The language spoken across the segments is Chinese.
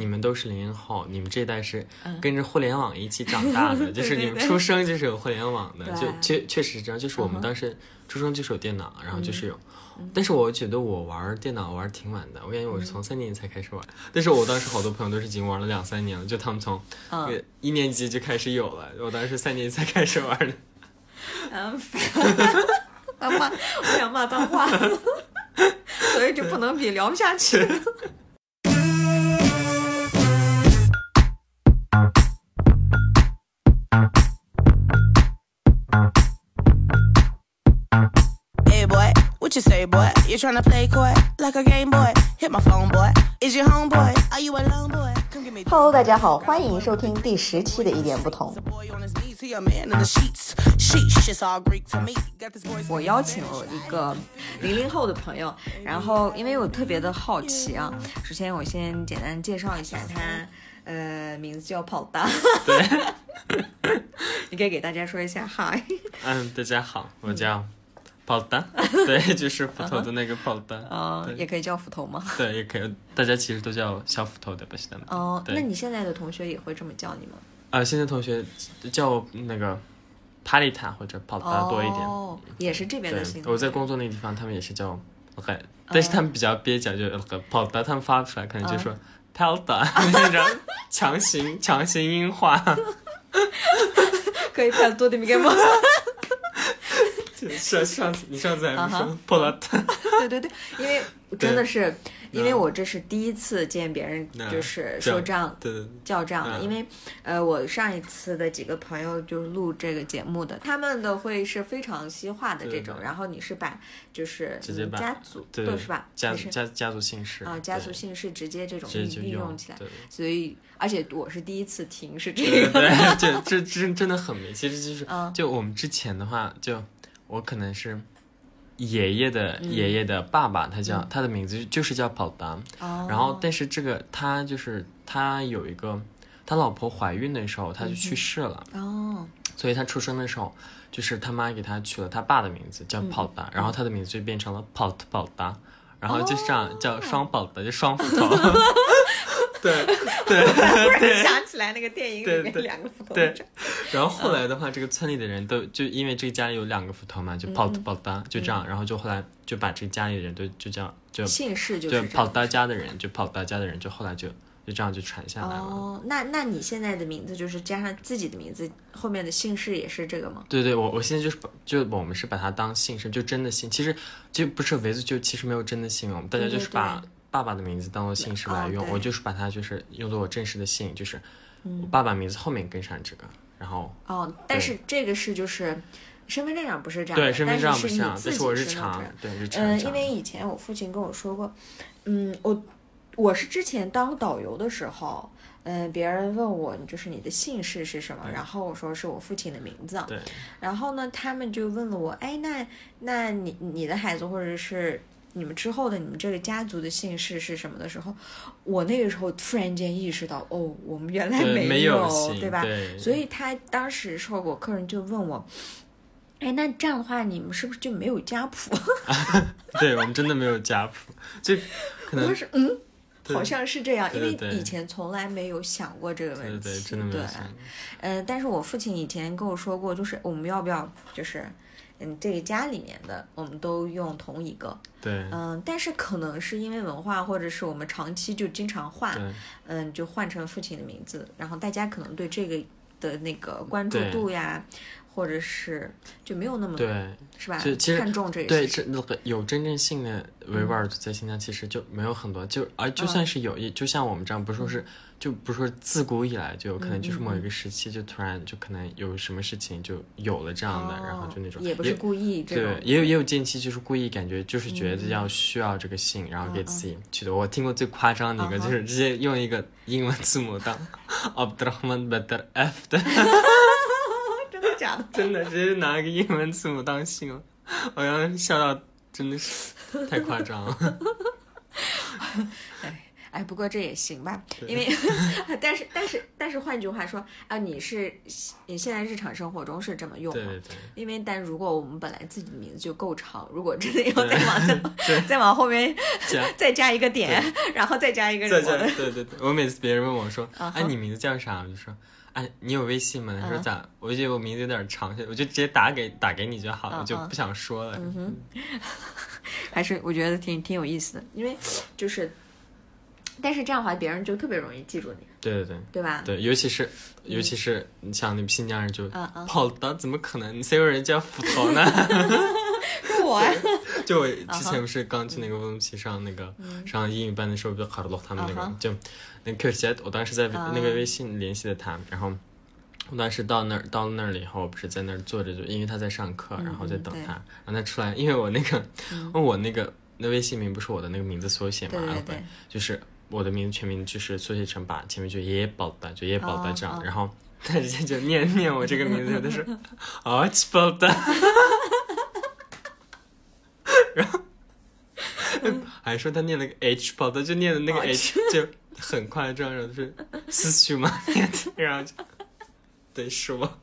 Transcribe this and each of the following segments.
你们都是零零后，你们这一代是嗯跟着互联网一起长大的，就是你们出生就是有互联网的，对就确确实是这样。就是我们当时出生就是有电脑，然后就是有。但是我觉得我玩电脑玩挺晚的，我感觉我是从三年级才开始玩，但是我当时好多朋友都是已经玩了两三年了，就他们从一年级就开始有了，我当时三年级才开始玩的。嗯，我 骂，我想骂脏话，所以就不能比，聊不下去。What you say, boy? You tryna play coy like a game boy? Hit my phone, boy. Is your homeboy? Are you alone, boy? Come give me. Hello，大家好，欢迎收听第十期的一点不同。Boy a to boy. 我邀请了一个零零后的朋友，然后因为我特别的好奇啊，首先我先简单介绍一下他，呃，名字叫跑大，对，你可以给大家说一下嗨。嗯，大家好，我叫跑蛋，对，就是斧头的那个跑蛋。啊、对也可以叫斧头吗？对，也可以，大家其实都叫小斧头的，不是的吗？哦、那你现在的同学也会这么叫你吗？啊，现在同学叫那个帕丽塔或者跑达多一点。哦，也是这边的姓对，。我在工作那个地方，他们也是叫我很，但是他们比较蹩脚，就呃跑达，他们发不出来，可能就说跑达 那种强行强行音化。可以拍多点米给吗？上上次你上次还说跑达？对对对，因为真的是，因为嗯我这是第一次见别人嗯就是说这样叫这样的，嗯因为呃，我上一次的几个朋友就是录这个节目的，他们的会是非常西化的这种，然后你是把就是直接把家族对对是吧？家家家族姓氏啊，家族姓氏直接这种运运用用起来，所以而且我是第一次听是这对个，对，这这真真的很没。其实就是嗯，就我们之前的话，就我可能是爷爷的爷爷的爸爸，他叫他的名字就是叫跑达。哦，然后，但是这个他就是他有一个，他老婆怀孕的时候他就去世了，哦，所以他出生的时候，就是他妈给他取了他爸的名字叫跑达，然后他的名字就变成了跑特跑达，然后就这样叫双跑达，就双斧头。对 对突然。想起来那个电影里面两个斧头对然后后来的话，这个村里的人都就因为这个家里有两个斧头嘛，就跑跑单，就这样，然后就后来就把这个家里的人都就这样就姓氏就是就跑达家的人就跑达家的人就后来就就这样就传下来了。哦，那那你现在的名字就是加上自己的名字，后面的姓氏也是这个吗？对对，我我现在就是把就我们是把它当姓氏，就真的姓，其实就不是维族，就其实没有真的姓，我们大家就是把爸爸的名字当做姓氏来用，哦我就是把它就是用作我正式的姓，就是嗯。我爸爸名字后面跟上这个，然后哦，但是这个是就是身份证上不是这样的，对身份证不是这样，你自己但是我日常对日常嗯，因为以前我父亲跟我说过，嗯，我我是之前当导游的时候，嗯，别人问我就是你的姓氏是什么，然后我说是我父亲的名字，对。然后呢，他们就问了我，哎，那那你你的孩子或者是你们之后的你们这个家族的姓氏是什么的时候，我那个时候突然间意识到，哦，我们原来没有，对吧？对所以他当时时候，我客人就问我，哎，那这样的话，你们是不是就没有家谱？对我们真的没有家谱，就可能我说，嗯。对。好像是这样，因为以前从来没有想过这个问题。对真的没有对。想，嗯，但是我父亲以前跟我说过，就是我们要不要，就是，嗯，这个家里面的我们都用同一个，对。嗯，但是可能是因为文化，或者是我们长期就经常换，对。嗯，就换成父亲的名字，然后大家可能对这个的那个关注度呀，或者是就没有那么对。是吧？就其实看重这个对，这那个有真正性的维吾尔族在新疆其实就没有很多，就而就算是有，也就像我们这样，不是说是就不是说自古以来就有可能就是某一个时期就突然就可能有什么事情就有了这样的，然后就那种哦也不是故意这对，，也有也有近期就是故意感觉就是觉得要需要这个姓，然后给自己取的。我听过最夸张的一个嗯就是直接用一个英文字母当 Abdurrahman F 的，真的假的？真的直接拿一个英文字母当姓了，我当时笑到真的是太夸张了。哎，不过这也行吧，因为 但是但是但是换句话说啊，你是你现在日常生活中是这么用吗？对对对，因为但如果我们本来自己的名字就够长，如果真的要再往 再往后面再加一个点，然后再加一个再加什么的，对对对，我每次别人问我说，哎，你名字叫啥？我就说，哎，你有微信吗？他说嗯咋？我觉得我名字有点长，我就直接打给打给你就好了，就不想说了。嗯哼还是我觉得挺挺有意思的，因为就是，但是这样的话，别人就特别容易记住你，对对对。对吧？对，尤其是尤其是你像那新疆人就嗯嗯。跑的，怎么可能？谁有人叫斧头呢？是我 呀，就我之前不是刚去那个乌鲁木齐上那个上英语班的时候，不是考了他们那个就那个 Q 姐，我当时在啊那个微信联系的他，然后我当时到那儿到了那儿了以后，我不是在那儿坐着，就因为他在上课，然后在等他，然后他出来，因为我那个问 我那个那微信名不是我的那个名字缩写嘛，对对然后对。就是我的名字全名就是缩写成把前面就爷爷宝的，就爷爷宝的这样，然后他直接就念念我这个名字，他说 啊起宝的。然后还说他念了个 H 宝的，就念的那个哦 H 就很夸张，然后就是思绪嘛，念的，然后就对是我，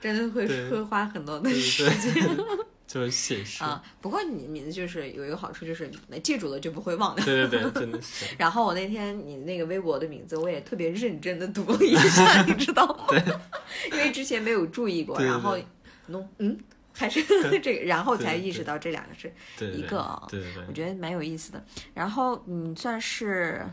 真的会会花很多的时间。对，就是写实，啊。不过你名字就是有一个好处，就是记住了就不会忘掉。对对对，真的是，然后我那天你那个微博的名字，我也特别认真的读了一下，你知道吗？因为之前没有注意过，对对然后对弄嗯，还是 这个，然后才意识到这两个是一个啊对对对我觉得蛮有意思的。然后你算是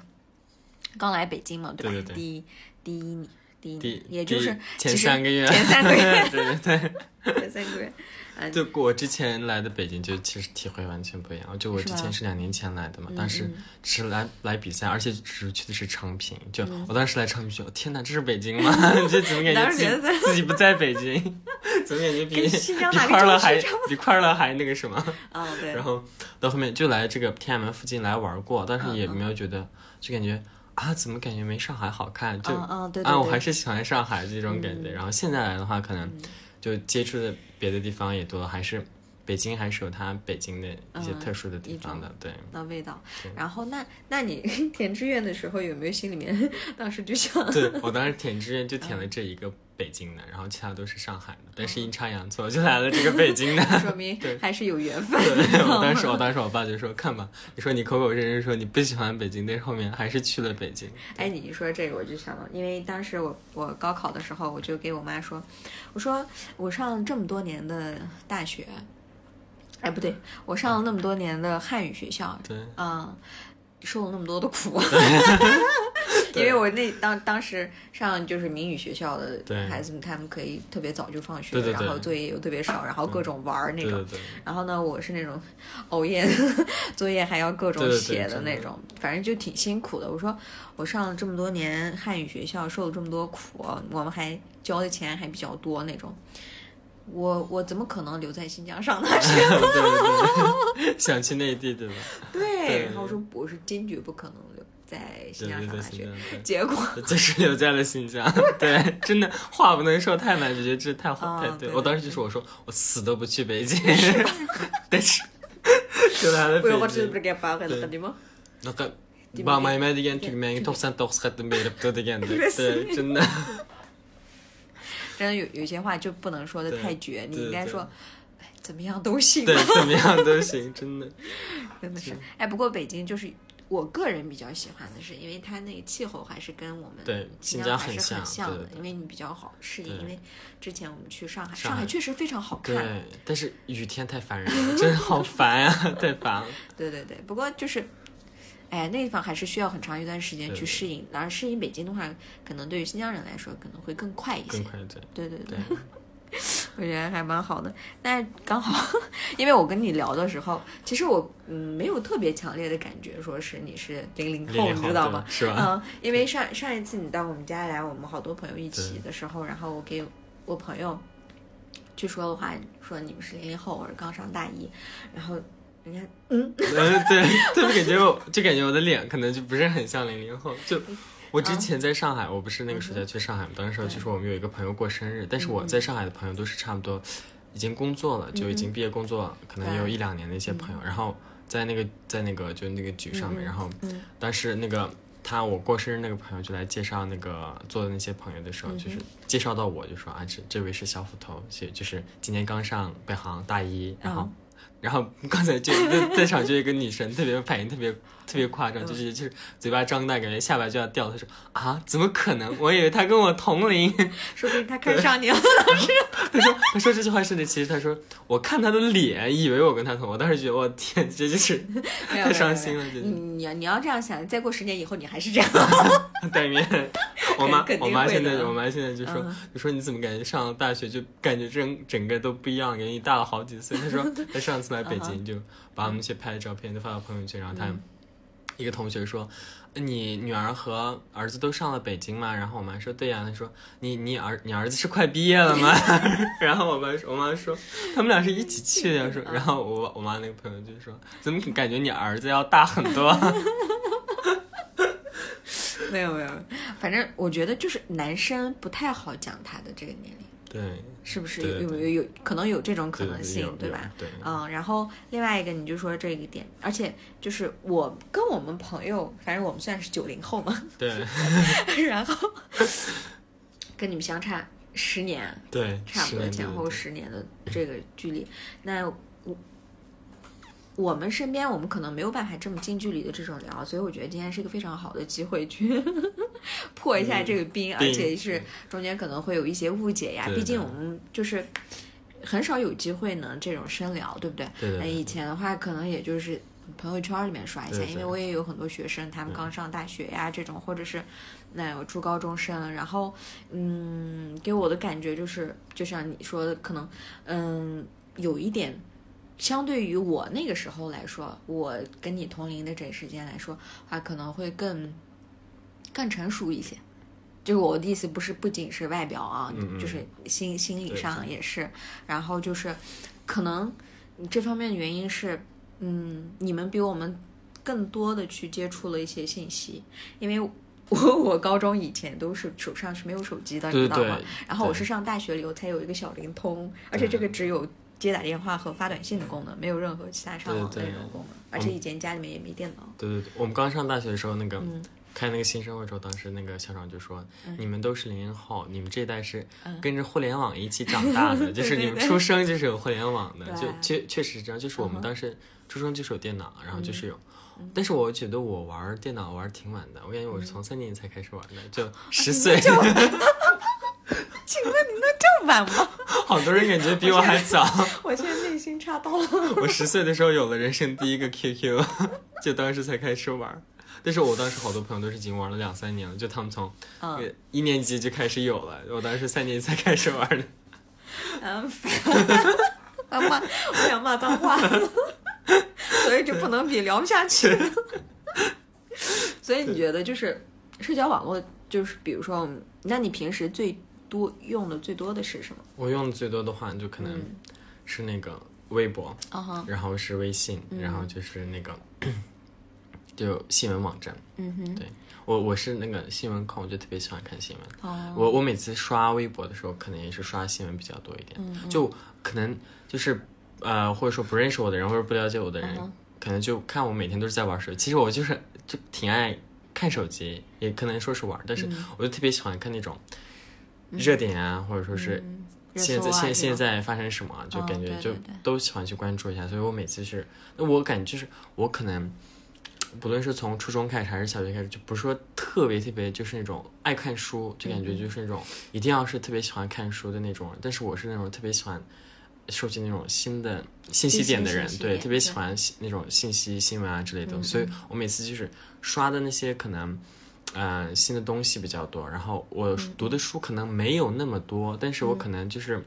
刚来北京嘛，对吧？第一第一年，第一年，也就是前三个月，前三个月，对对对。前三个月，嗯，就我之前来的北京，就其实体会完全不一样。就我之前是两年前来的嘛，当时嗯是来来比赛，而且只是去的是昌平。就嗯我当时来昌平，就天哪，这是北京吗？就怎么感觉自己不在北京？怎么感觉比比快乐还比快乐还那个什么？啊，对，然后到后面就来这个天安门附近来玩过，但是也没有觉得，就感觉啊，怎么感觉没上海好看？就嗯嗯，对对啊，我还是喜欢上海这种感觉。嗯然后现在来的话，可能就接触的别的地方也多，还是北京还是有它北京的一些嗯特殊的地方的。对，那味道。然后那那你 填志愿的时候有没有心里面 当时就想，对我当时填志愿就填了这一个北京的，然后其他都是上海的，但是阴差阳错就来了这个北京的。说明还是有缘分。对，我当时我当时我爸就说看吧，你说你口口声声说你不喜欢北京，但是后面还是去了北京。哎，你一说这个，我就想到，因为当时我我高考的时候，我就给我妈说，我说我上这么多年的大学，哎不对，我上了那么多年的汉语学校，对，嗯，受了那么多的苦，因为我那当当时上就是民语学校的孩子们，他们可以特别早就放学，对对对然后作业又特别少，然后各种玩儿那种。然后呢，我是那种熬夜，作业还要各种写的那种，反正就挺辛苦的。我说我上了这么多年汉语学校，受了这么多苦，我们还交的钱还比较多那种。我我怎么可能留在新疆上大学？对对对，想去内地对吧？对，然后我说我是坚决不可能留在新对对对，疆上大学。结果就是留在了新疆，对，真的话不能说太满，就觉得这太好、啊太对。对我当时就说，我说我死都不去北京，但是就来了我我北京。知不是给爸给了的吗？Noqa Bamaymay 真的。有有些话就不能说的太绝，你应该说，哎怎么样都行。对，怎么样都行，真的。真的是，哎，不过北京就是我个人比较喜欢的是，因为它那个气候还是跟我们对新新疆还是很像像的因为你比较好适应。因为之前我们去上海，上海确实非常好看。对，但是雨天太烦人了，真的好烦啊，太烦了。对对对，不过就是。哎，那地方还是需要很长一段时间去适应，然后适应北京的话，可能对于新疆人来说可能会更快一些更。快对。对对对对，我觉得还蛮好的。但刚好，因为我跟你聊的时候，其实我嗯没有特别强烈的感觉，说是你是零零后，零零后你知道吗？是吧？嗯，因为上上一次你到我们家来，我们好多朋友一起的时候，然后我给我朋友去说的话，说你们是零零后，我是刚上大一，然后人家嗯，嗯，对，特别感觉我，就感觉我的脸可能就不是很像零零后。就我之前在上海，我不是那个暑假去上海嘛，当时就说我们有一个朋友过生日，但是我在上海的朋友都是差不多已经工作了，就已经毕业工作了，可能也有一两年的一些朋友，然后。在那个在那个就那个局上面，嗯然后嗯当时那个他我过生日那个朋友就来介绍那个做的那些朋友的时候，嗯就是介绍到我就说啊，这这位是小斧头，就就是今年刚上北航大一，然后。然后刚才就在在场就一个女生特别反应特别特别夸嗯张，就是就是嘴巴张大，感觉下巴就要掉。他说啊，怎么可能？我以为他跟我同龄。说不定他看上你了。他说他说这句话甚至，其实他说我看他的脸，以为我跟他同。我当时觉得我天，这就是太伤心了，你你要你要这样想，再过十年以后你还是这样。对面。我妈我妈现在我妈现在就说嗯就说你怎么感觉上了大学就感觉整整个都不一样，感觉你大了好几岁。他说他上次来北嗯京就把我们一些拍的照片都发到朋友圈，然后他嗯一个同学说。你女儿和儿子都上了北京吗？然后我妈说对呀、她说你你儿你儿子是快毕业了吗？然后我妈说我妈说他们俩是一起去的，说然后我我妈那个朋友就说怎么感觉你儿子要大很多？没有没有，反正我觉得就是男生不太好讲他的这个年龄，对，是不是对有有有可能有这种可能性，对吧？对，嗯，然后另外一个你就说这一点，而且就是我跟我们朋友，反正我们算是九零后嘛，对 然后 跟你们相差十年，对，差不多前后十年的这个距离。那我我们身边，我们可能没有办法这么近距离的这种聊，所以我觉得今天是一个非常好的机会去 破一下这个冰，而且是中间可能会有一些误解呀。毕竟我们就是很少有机会能这种深聊，对不对？对对对那以前的话，可能也就是。朋友圈里面刷一下，因为我也有很多学生，他们刚上大学呀，这种或者是那有初高中生，然后嗯，给我的感觉就是，就像你说的，可能嗯有一点，相对于我那个时候来说，我跟你同龄的这时间来说，话可能会更更成熟一些。就是我的意思，不是不仅是外表啊，嗯嗯就是心心理上也是。然后就是，可能这方面的原因是，嗯，你们比我们更多的去接触了一些信息，因为我我高中以前都是手上是没有手机的，对你知道吗？然后我是上大学了以后才有一个小灵通，而且这个只有接打电话和发短信的功能，没有任何其他上网那种功能。而且以前家里面也没电脑。对对对，我们刚上大学的时候，那个、嗯开那个新生会时候，当时那个校长就说：“嗯你们都是零零后，你们这一代是嗯跟着互联网一起长大的，就是你们出生就是有互联网的，对就确确实是这样。就是我们当时出生就是有电脑，然后就是有。嗯但是我觉得我玩电脑玩挺晚的，我感觉我是从三年级才开始玩的，就 啊十岁。请问你能这么晚吗？好多人感觉比我还早。我现在内心插刀了。我十岁的时候有了人生第一个 QQ，就当时才开始玩。但是我当时好多朋友都是已经玩了两三年了，就他们从一年级就开始有了，我当时三年级才开始玩的。嗯，我要骂，我想骂脏话，所以就不能比，聊不下去。所以你觉得就是社交网络，就是比如说，那你平时最多用的最多的是什么？我用的最多的话，就可能嗯是那个微博，然后是微信，然后就是那个就新闻网站。嗯哼，对我我是那个新闻控，我就特别喜欢看新闻。哦，我我每次刷微博的时候，可能也是刷新闻比较多一点，嗯就可能就是呃，或者说不认识我的人或者不了解我的人，嗯可能就看我每天都是在玩手机。其实我就是就挺爱看手机，也可能说是玩，但是嗯我就特别喜欢看那种热点啊，或者说是现在、啊现现在发生什么啊，就哦感觉就都喜欢去关注一下。所以我每次是，那我感觉就是我可能。不论是从初中开始还是小学开始，就不是说特别特别就是那种爱看书，就感觉就是那种一定要是特别喜欢看书的那种人。但是我是那种特别喜欢收集那种新的信息点的人对，特别喜欢那种信息、新闻啊之类的。嗯所以我每次就是刷的那些可能。呃，新的东西比较多，然后我嗯。读的书可能没有那么多，但是我可能就是，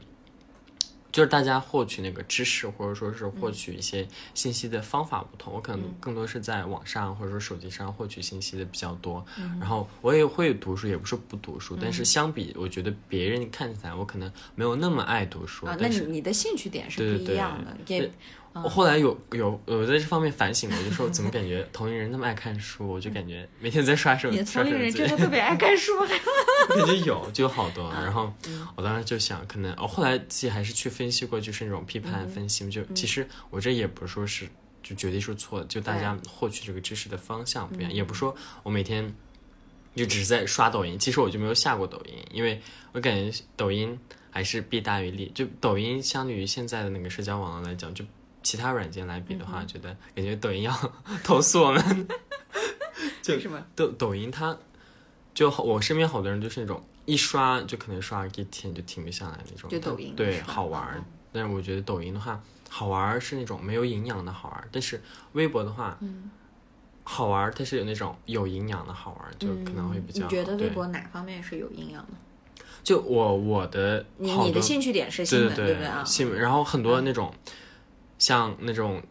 就是大家获取那个知识或者说是获取一些信息的方法不同，我可能更多是在网上或者说手机上获取信息的比较多。然后我也会读书，也不是不读书，但是相比我觉得别人看起来我可能没有那么爱读书，啊，那你你的兴趣点是不一样的，也对我后来有有有在这方面反省过，我就说怎么感觉 同龄人那么爱看书，我就感觉每天在刷手机同龄人真，的特别爱看书，感觉有就有好多。嗯然后我当时就想，可能我后来自己还是去分析过，就是那种批判分析，就其实我这也不是说是就绝对是错的，就大家获取这个知识的方向不一样，也不说我每天就只是在刷抖音，其实我就没有下过抖音，因为我感觉抖音还是弊大于利，就抖音相对于现在的那个社交网络来讲，就其他软件来比的话，觉得感觉抖音要 投诉我们。就为什么？抖抖音它，就我身边好多人就是那种一刷就可能刷一天就停不下来那种。就抖音对好玩但是我觉得抖音的话，好玩儿是那种没有营养的好玩儿，但是微博的话，嗯好玩儿它是有那种有营养的好玩儿，就可能会比较好。嗯你觉得微博哪方面是有营养的？就我我的你你的兴趣点是新闻，对对不对啊？新闻，然后很多那种、像那种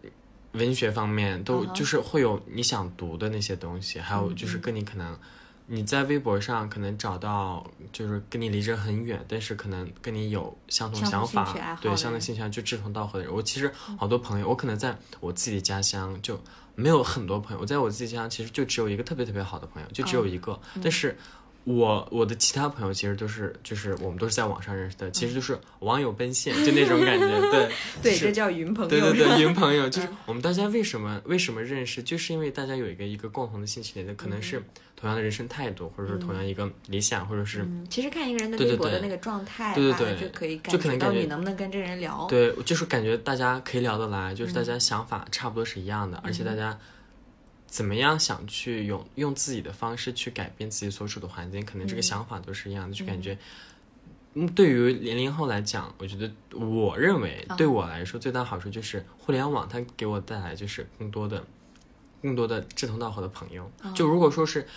文学方面都就是会有你想读的那些东西，还有嗯就是跟你可能你在微博上可能找到就是跟你离着很远，但是可能跟你有相同想法对相同兴趣爱就志同道合的人。我其实好多朋友，我可能在我自己的家乡就没有很多朋友，我在我自己家乡其实就只有一个特别特别好的朋友，就只有一个，嗯但是。我我的其他朋友其实都是就是我们都是在网上认识的，其实就是网友奔现，就那种感觉，对 对，是这叫云朋友。对对对，云朋友就是我们大家为什么为什么认识，就是因为大家有一个一个共同的兴趣点，可能是同样的人生态度，或者说同样一个理想，或者是嗯，其实看一个人的微博的那个状态，对对对就可以就可能觉到你能不能跟这人聊。对，就是感觉大家可以聊得来，就是大家想法差不多是一样的，而且大家怎么样想去用用自己的方式去改变自己所处的环境，可能这个想法都是一样的，就感觉。嗯，对于零零后来讲，我觉得，我认为对我来说最大好处就是互联网，它给我带来就是更多的、更多的志同道合的朋友。就如果说是，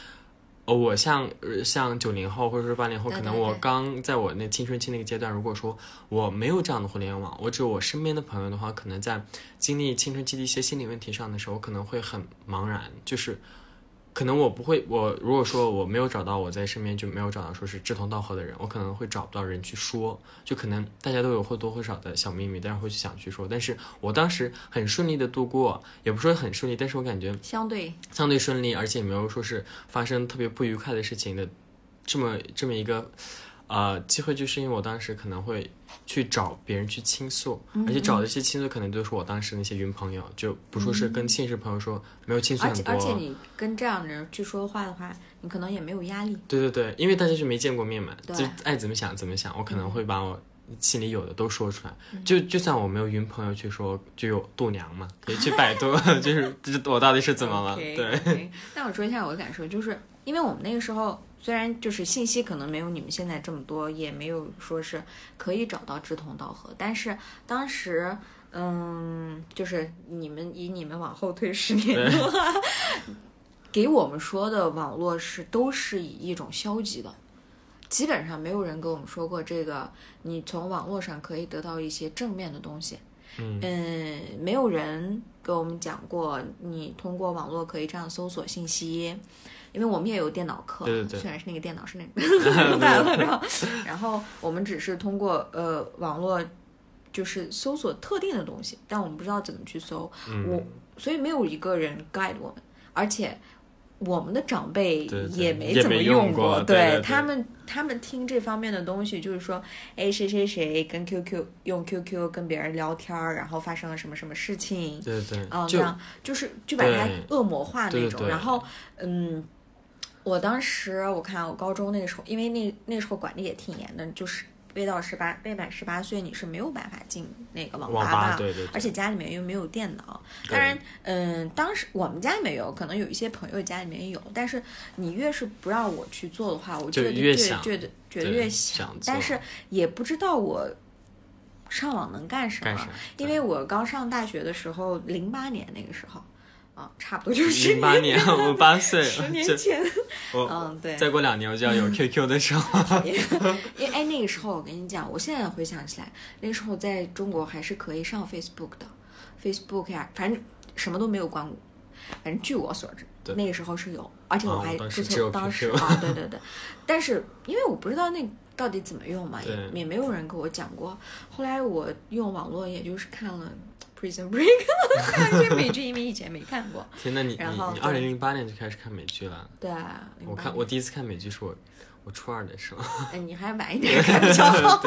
呃，我像呃像九零后或者是八零后，可能我刚在我那青春期那个阶段，如果说我没有这样的互联网，我只有我身边的朋友的话，可能在经历青春期的一些心理问题上的时候，可能会很茫然，就是可能我不会，我如果说我没有找到我在身边就没有找到说是志同道合的人，我可能会找不到人去说，就可能大家都有或多或少的小秘密，但是会去想去说，但是我当时很顺利的度过，也不是说很顺利，但是我感觉相对。相对顺利，而且也没有说是发生特别不愉快的事情的这么这么一个呃机会，就是因为我当时可能会去找别人去倾诉，而且找的一些倾诉可能都是我当时那些云朋友，就不说是跟现实朋友说，没有倾诉而很多。且而且你跟这样的人去说话的话，你可能也没有压力。对对对，因为大家就没见过面嘛，就爱怎么想怎么想，我可能会把我心里有的都说出来。嗯就就算我没有云朋友去说，就有度娘嘛，可以去百度，就是这我到底是怎么了 对。那我说一下我的感受，就是因为我们那个时候虽然就是信息可能没有你们现在这么多，也没有说是可以找到志同道合，但是当时。嗯，就是你们以你们往后推十年的话，给我们说的网络是都是以一种消极的，基本上没有人跟我们说过这个，你从网络上可以得到一些正面的东西。嗯嗯，没有人跟我们讲过，你通过网络可以这样搜索信息，因为我们也有电脑课，对对对虽然是那个电脑是那个大 了，然后然后我们只是通过呃网络就是搜索特定的东西，但我们不知道怎么去搜，嗯我所以没有一个人 guide 我们，而且。我们的长辈也没怎么用过，过对他们，他们听这方面的东西，就是说，哎，谁谁谁跟 QQ 用 QQ 跟别人聊天儿，然后发生了什么什么事情，对对对，嗯，这样就是就把它恶魔化那种。然后，嗯，我当时我看我高中那个时候，因为那那时候管的也挺严的，就是未到十八未满十八岁你是没有办法进那个网网吧的。对对对，而且家里面又没有电脑，对当然，嗯，当时我们家没有，可能有一些朋友家里面有，但是你越是不让我去做的话，我就觉越想觉得觉得越想做但是也不知道我上网能干什么，因为我刚上大学的时候，零八年那个时候，啊，差不多就是零八年我八岁，十年前，我嗯，对，再过两年我就要有 QQ 的时候，因为哎，那个时候我跟你讲，我现在回想起来，那个时候在中国还是可以上 Facebook 的，Facebook 呀，反正什么都没有关过。反正据我所知，对那个时候是有，而且我哦还注册当时啊，对对对，但是因为我不知道那到底怎么用嘛，也也没有人跟我讲过。后来我用网络，也就是看了 Prison Break，这美剧，因为以前没看过。天呐，你然后你你二零零八年就开始看美剧了？对啊我看我第一次看美剧是我我初二的时候，哎，你还晚一点看比较好。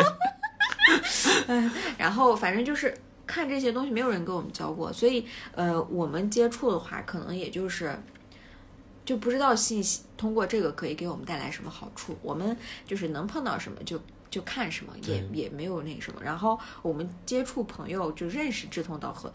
嗯，然后反正就是看这些东西没有人给我们教过，所以呃，我们接触的话，可能也就是就不知道信息通过这个可以给我们带来什么好处，我们就是能碰到什么就。就看什么也也没有那什么，然后我们接触朋友就认识志同道合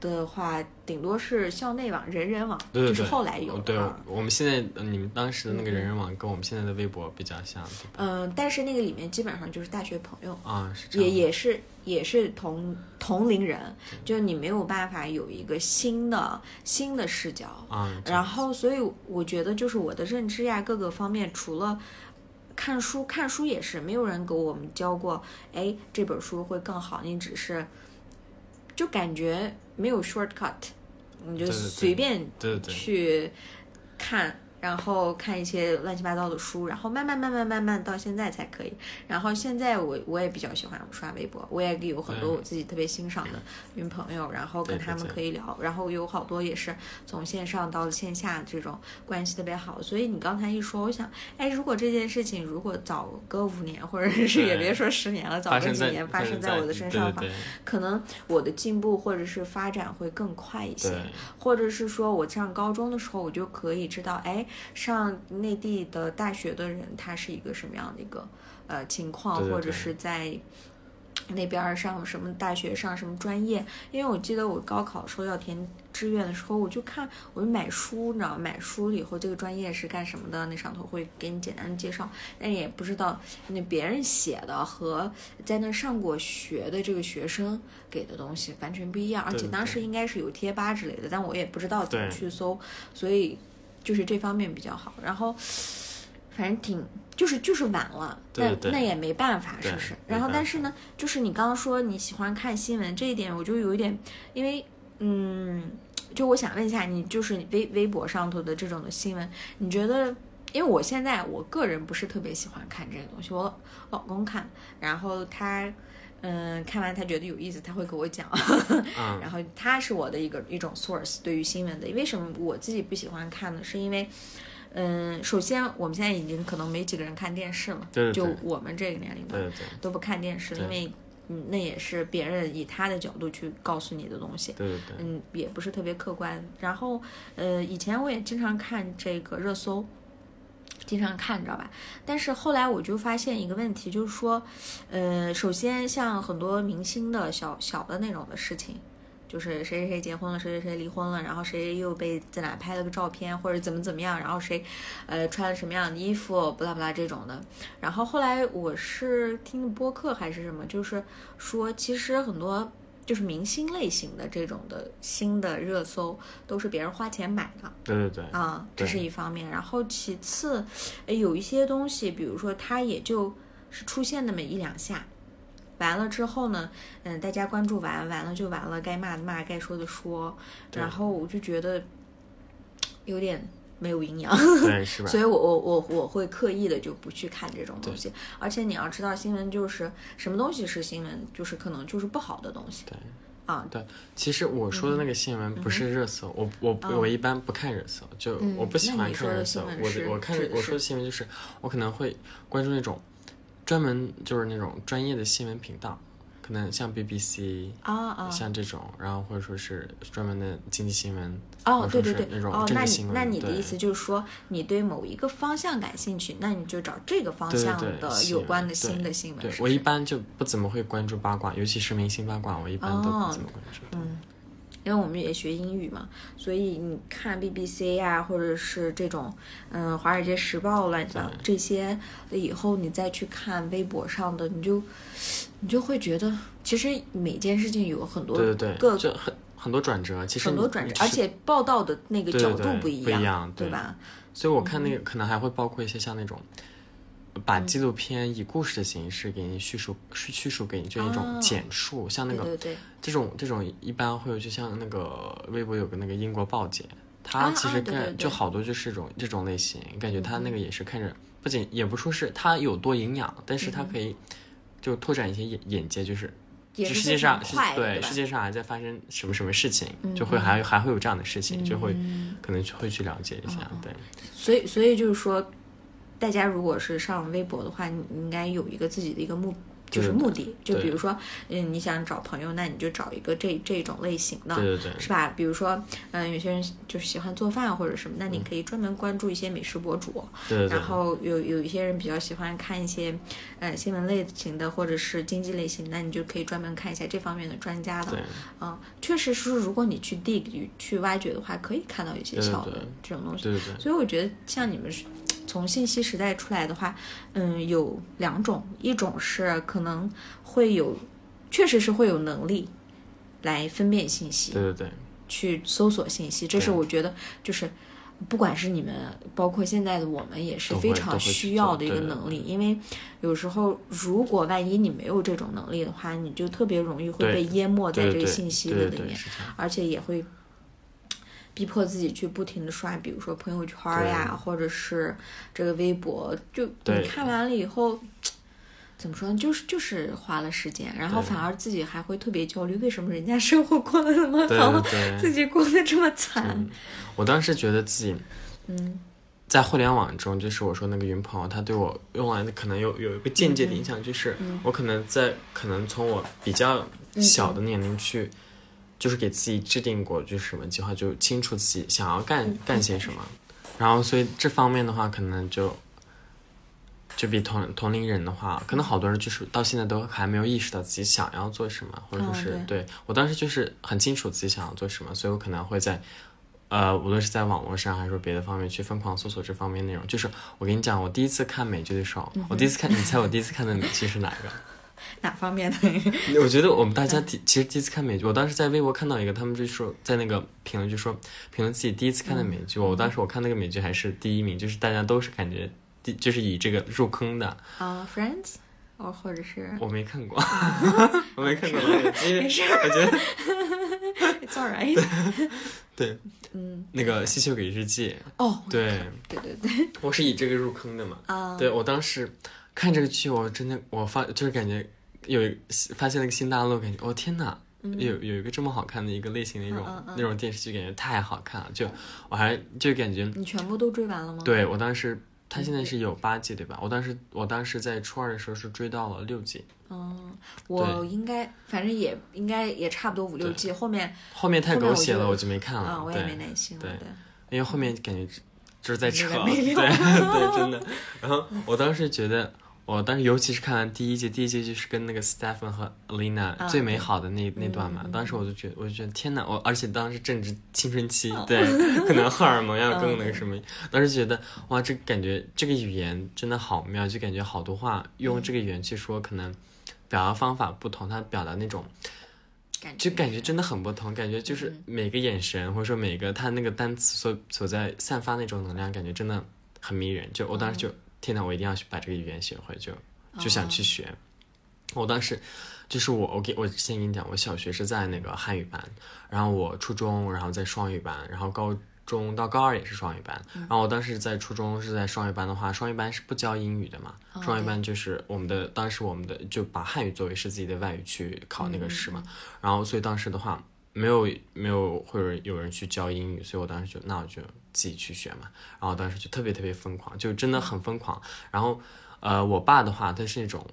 的话，顶多是校内网、人人网，就是后来有对。我们现在呃你们当时的那个人人网跟我们现在的微博比较像，嗯、但是那个里面基本上就是大学朋友，啊，是。也也是也是同同龄人，就你没有办法有一个新的新的视角。啊，然后，所以我觉得就是我的认知呀，各个方面，除了看书，看书也是没有人给我们教过，哎，这本书会更好，你只是就感觉没有 shortcut，你就随便对对对去看。然后看一些乱七八糟的书，然后慢慢慢慢慢慢到现在才可以。然后现在我我也比较喜欢刷微博，我也有很多我自己特别欣赏的云朋友，然后跟他们可以聊，然后有好多也是从线上到线下，这种关系特别好。所以你刚才一说，我想，哎，如果这件事情如果早个五年，或者是也别说十年了，早个几年发生在在我的身上的话，对对可能我的进步或者是发展会更快一些，或者是说我上高中的时候，我就可以知道，哎，上内地的大学的人他是一个什么样的一个呃情况，或者是在。那边儿上什么大学，上什么专业？因为我记得我高考的时候要填志愿的时候，我就看，我就买书，你知道，买书了以后这个专业是干什么的，那上头会给你简单的介绍，但也不知道那别人写的和在那上过学的这个学生给的东西完全不一样，而且当时应该是有贴吧之类的，但我也不知道怎么去搜，所以就是这方面比较好。然后反正挺就是就是晚了，那对对那也没办法，是不是？然后但是呢，就是你刚刚说你喜欢看新闻这一点，我就有一点，因为嗯，就我想问一下你，就是你微微博上头的这种的新闻，你觉得？因为我现在我个人不是特别喜欢看这个东西，我老公看，然后他。嗯，看完他觉得有意思，他会给我讲，嗯 然后他是我的一个一种 source 对于新闻的。为什么我自己不喜欢看呢？是因为，嗯，首先我们现在已经可能没几个人看电视了，就对对。对我们这个年龄段都不看电视，因为嗯，那也是别人以他的角度去告诉你的东西，对对对，嗯，也不是特别客观。然后，呃，以前我也经常看这个热搜，经常看，你知道吧？但是后来我就发现一个问题，就是说，呃，首先像很多明星的小小的那种的事情。就是谁谁谁结婚了，谁谁谁离婚了，然后谁又被在哪拍了个照片，或者怎么怎么样，然后谁，呃，穿了什么样的衣服，不拉不拉这种的。然后后来我是听播客还是什么，就是说其实很多就是明星类型的这种的新的热搜都是别人花钱买的对对对，啊，这是一方面。然后其次，呃有一些东西，比如说它也就是出现那么一两下。完了之后呢，嗯，大家关注完，完了就完了，该骂的骂，该说的说，然后我就觉得有点没有营养。对 是吧？所以我我我我会刻意的就不去看这种东西，而且你要知道，新闻就是什么东西是新闻，就是可能就是不好的东西。对啊，对，其实我说的那个新闻不是热搜，我我嗯我一般不看热搜，就嗯我不喜欢看热搜。我的我看我说的新闻就是我可能会关注那种专门就是那种专业的新闻频道，可能像 BBC 啊啊像这种，然后或者说是专门的经济新闻，哦，或对对对，那种政治新闻。那你的意思就是说，你对某一个方向感兴趣，那你就找这个方向的有关的新的新闻。我一般就不怎么会关注八卦，尤其是明星八卦，我一般都哦不怎么关注。嗯，因为我们也学英语嘛，所以你看 BBC 呀、或者是这种嗯《华尔街时报》乱七八糟这些，以后你再去看微博上的，你就你就会觉得，其实每件事情有很多对对对，各就很很多转折，其实很多转折而且报道的那个角度不一样对对吧？所以我看那个可能还会包括一些像那种，把嗯。纪录片以故事的形式给你叙述叙叙述给你，就一种哦简述，像那个对对对，这种这种一般会有，就像那个微博有个那个英国报姐，她啊其实看就好多就是这种这种类型，感觉她那个也是看着不仅也不说是她有多营养，但是她可以就拓展一些眼眼界，就是。这是世界上对世界上还在发生什么什么事情，就会还还会有这样的事情，就会可能就会去了解一下，嗯。对。所以，所以就是说，大家如果是上微博的话，你你应该有一个自己的一个目就是目的。就比如说，嗯，你想找朋友，那你就找一个这这种类型的，对对对是吧？比如说，嗯，有些人就是喜欢做饭或者什么，那你可以专门关注一些美食博主。嗯对对对然后有有一些人比较喜欢看一些，呃，新闻类型的或者是经济类型，那你就可以专门看一下这方面的专家的。对嗯，确实是，如果你去 dig 去挖掘的话，可以看到一些小的这种东西。对对对，所以我觉得像你们是从信息时代出来的话，嗯，有两种，一种是可能会有，确实是会有能力来分辨信息，对对对，去搜索信息，这是我觉得就是。不管是你们，包括现在的我们，也是非常需要的一个能力。因为有时候，如果万一你没有这种能力的话，你就特别容易会被淹没在这个信息的里面。而且也会逼迫自己去不停的刷，比如说朋友圈呀，或者是这个微博，就你看完了以后。怎么说呢？就是就是花了时间，然后反而自己还会特别焦虑，为什么人家生活过得那么好，自己过得这么惨？我当时觉得自己，嗯，在互联网中，就是我说那个云朋友，他对我用来的可能有有一个间接的影响，就是我可能在可能从我比较小的年龄去，就是给自己制定过就是什么计划，就清楚自己想要干干些什么，然后所以这方面的话，可能就。就比同同龄人的话，可能好多人就是到现在都还没有意识到自己想要做什么，或者说哦是、对对我当时就是很清楚自己想要做什么，所以我可能会在呃，无论是在网络上还是说别的方面去疯狂搜索这方面内容。就是我跟你讲，我第一次看美剧的时候，我第一次看，你猜我第一次看的美剧是哪个？哪方面的？我觉得我们大家第其实第一次看美剧，我当时在微博看到一个，他们就说在那个评论就说评论自己第一次看的美剧，我当时我看那个美剧还是第一名，就是大家都是感觉第就是以这个入坑的，啊、f r i e n d s 哦，或者是我没看过，我没看过那个，因为没事我觉得 It's alright。对嗯，那个《吸血鬼日记》，哦，对对对对，我是以这个入坑的嘛，啊、对我当时看这个剧，我真的我发就是感觉有一发现了一个新大陆，感觉我、天哪！有有一个这么好看的一个类型的一种、那种电视剧，感觉太好看了。就我还就感觉，你全部都追完了吗？，对我当时他现在是有八季对吧？我当时我当时在初二的时候是追到了六季，嗯，我应该反正也应该也差不多五六季，后面后面太狗血了，我就没看了。啊、我也对没耐心了。对对，因为后面感觉就是在扯，对 对，真的。然后我当时觉得，我当时尤其是看完第一季，第一季就是跟那个 Stephen 和 Alina 啊最美好的那那段嘛，嗯当时我就觉得，我就觉得天哪，我而且当时正值青春期，哦。对，可能荷尔蒙要更那个嗯什么，当时觉得哇，这感觉这个语言真的好妙，就感觉好多话用这个语言去说，可能表达方法不同，他表达那种。感就感觉真的很不同，感觉就是嗯。每个眼神或者说每个他那个单词所所在散发那种能量，感觉真的很迷人。就我当时就、天呐，我一定要去把这个语言学会，就就想去学。我当时就是我我给我先跟你讲，我小学是在那个汉语班，然后我初中然后在双语班，然后高中到高二也是双语班。然后我当时在初中是在双语班的话，双语班是不教英语的嘛，双语班就是我们的当时我们的就把汉语作为是自己的外语去考那个试嘛。然后所以当时的话没有没有或者有人去教英语，所以我当时就那我就自己去学嘛。然后当时就特别特别疯狂，就真的很疯狂。然后呃，我爸的话他是那种。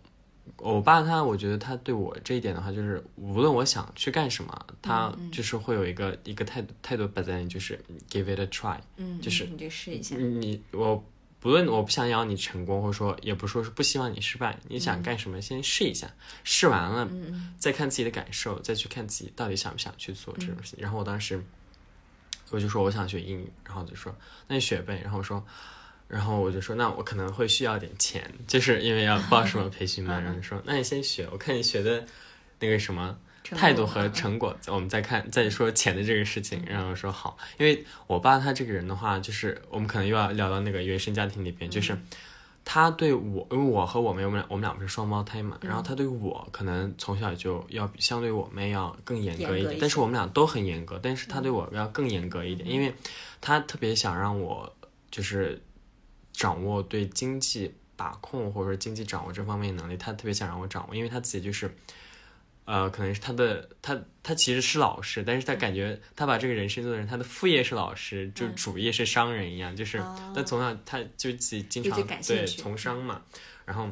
我爸他，我觉得他对我这一点的话，就是无论我想去干什么，他就是会有一个一个态度态度摆在那里，就是 give it a try，嗯，就是嗯你就试一下。你我不论我不想要你成功，或者说也不说是不希望你失败，你想干什么先试一下，试完了再看自己的感受，再去看自己到底想不想去做这种事情。然后我当时我就说我想学英语，然后就说那你学呗，然后我说。然后我就说，那我可能会需要点钱，就是因为要报什么培训班。然后就说，那你先学，我看你学的那个什么态度和嗯成果，我们再看再说钱的这个事情。然后说好，因为我爸他这个人的话，就是我们可能又要聊到那个原生家庭里边，就是他对我，因为我和我妹我们俩我们俩不是双胞胎嘛，然后他对我可能从小就要比相对我妹要更严格一点，但是我们俩都很严格，但是他对我要更严格一点，因为他特别想让我就是掌握对经济把控或者说经济掌握这方面能力，他特别想让我掌握，因为他自己就是。呃，可能是他的他他其实是老师，但是他感觉他把这个人生做的人，他的副业是老师，就主业是商人一样，就是他从小他就自己经常对从商嘛，然后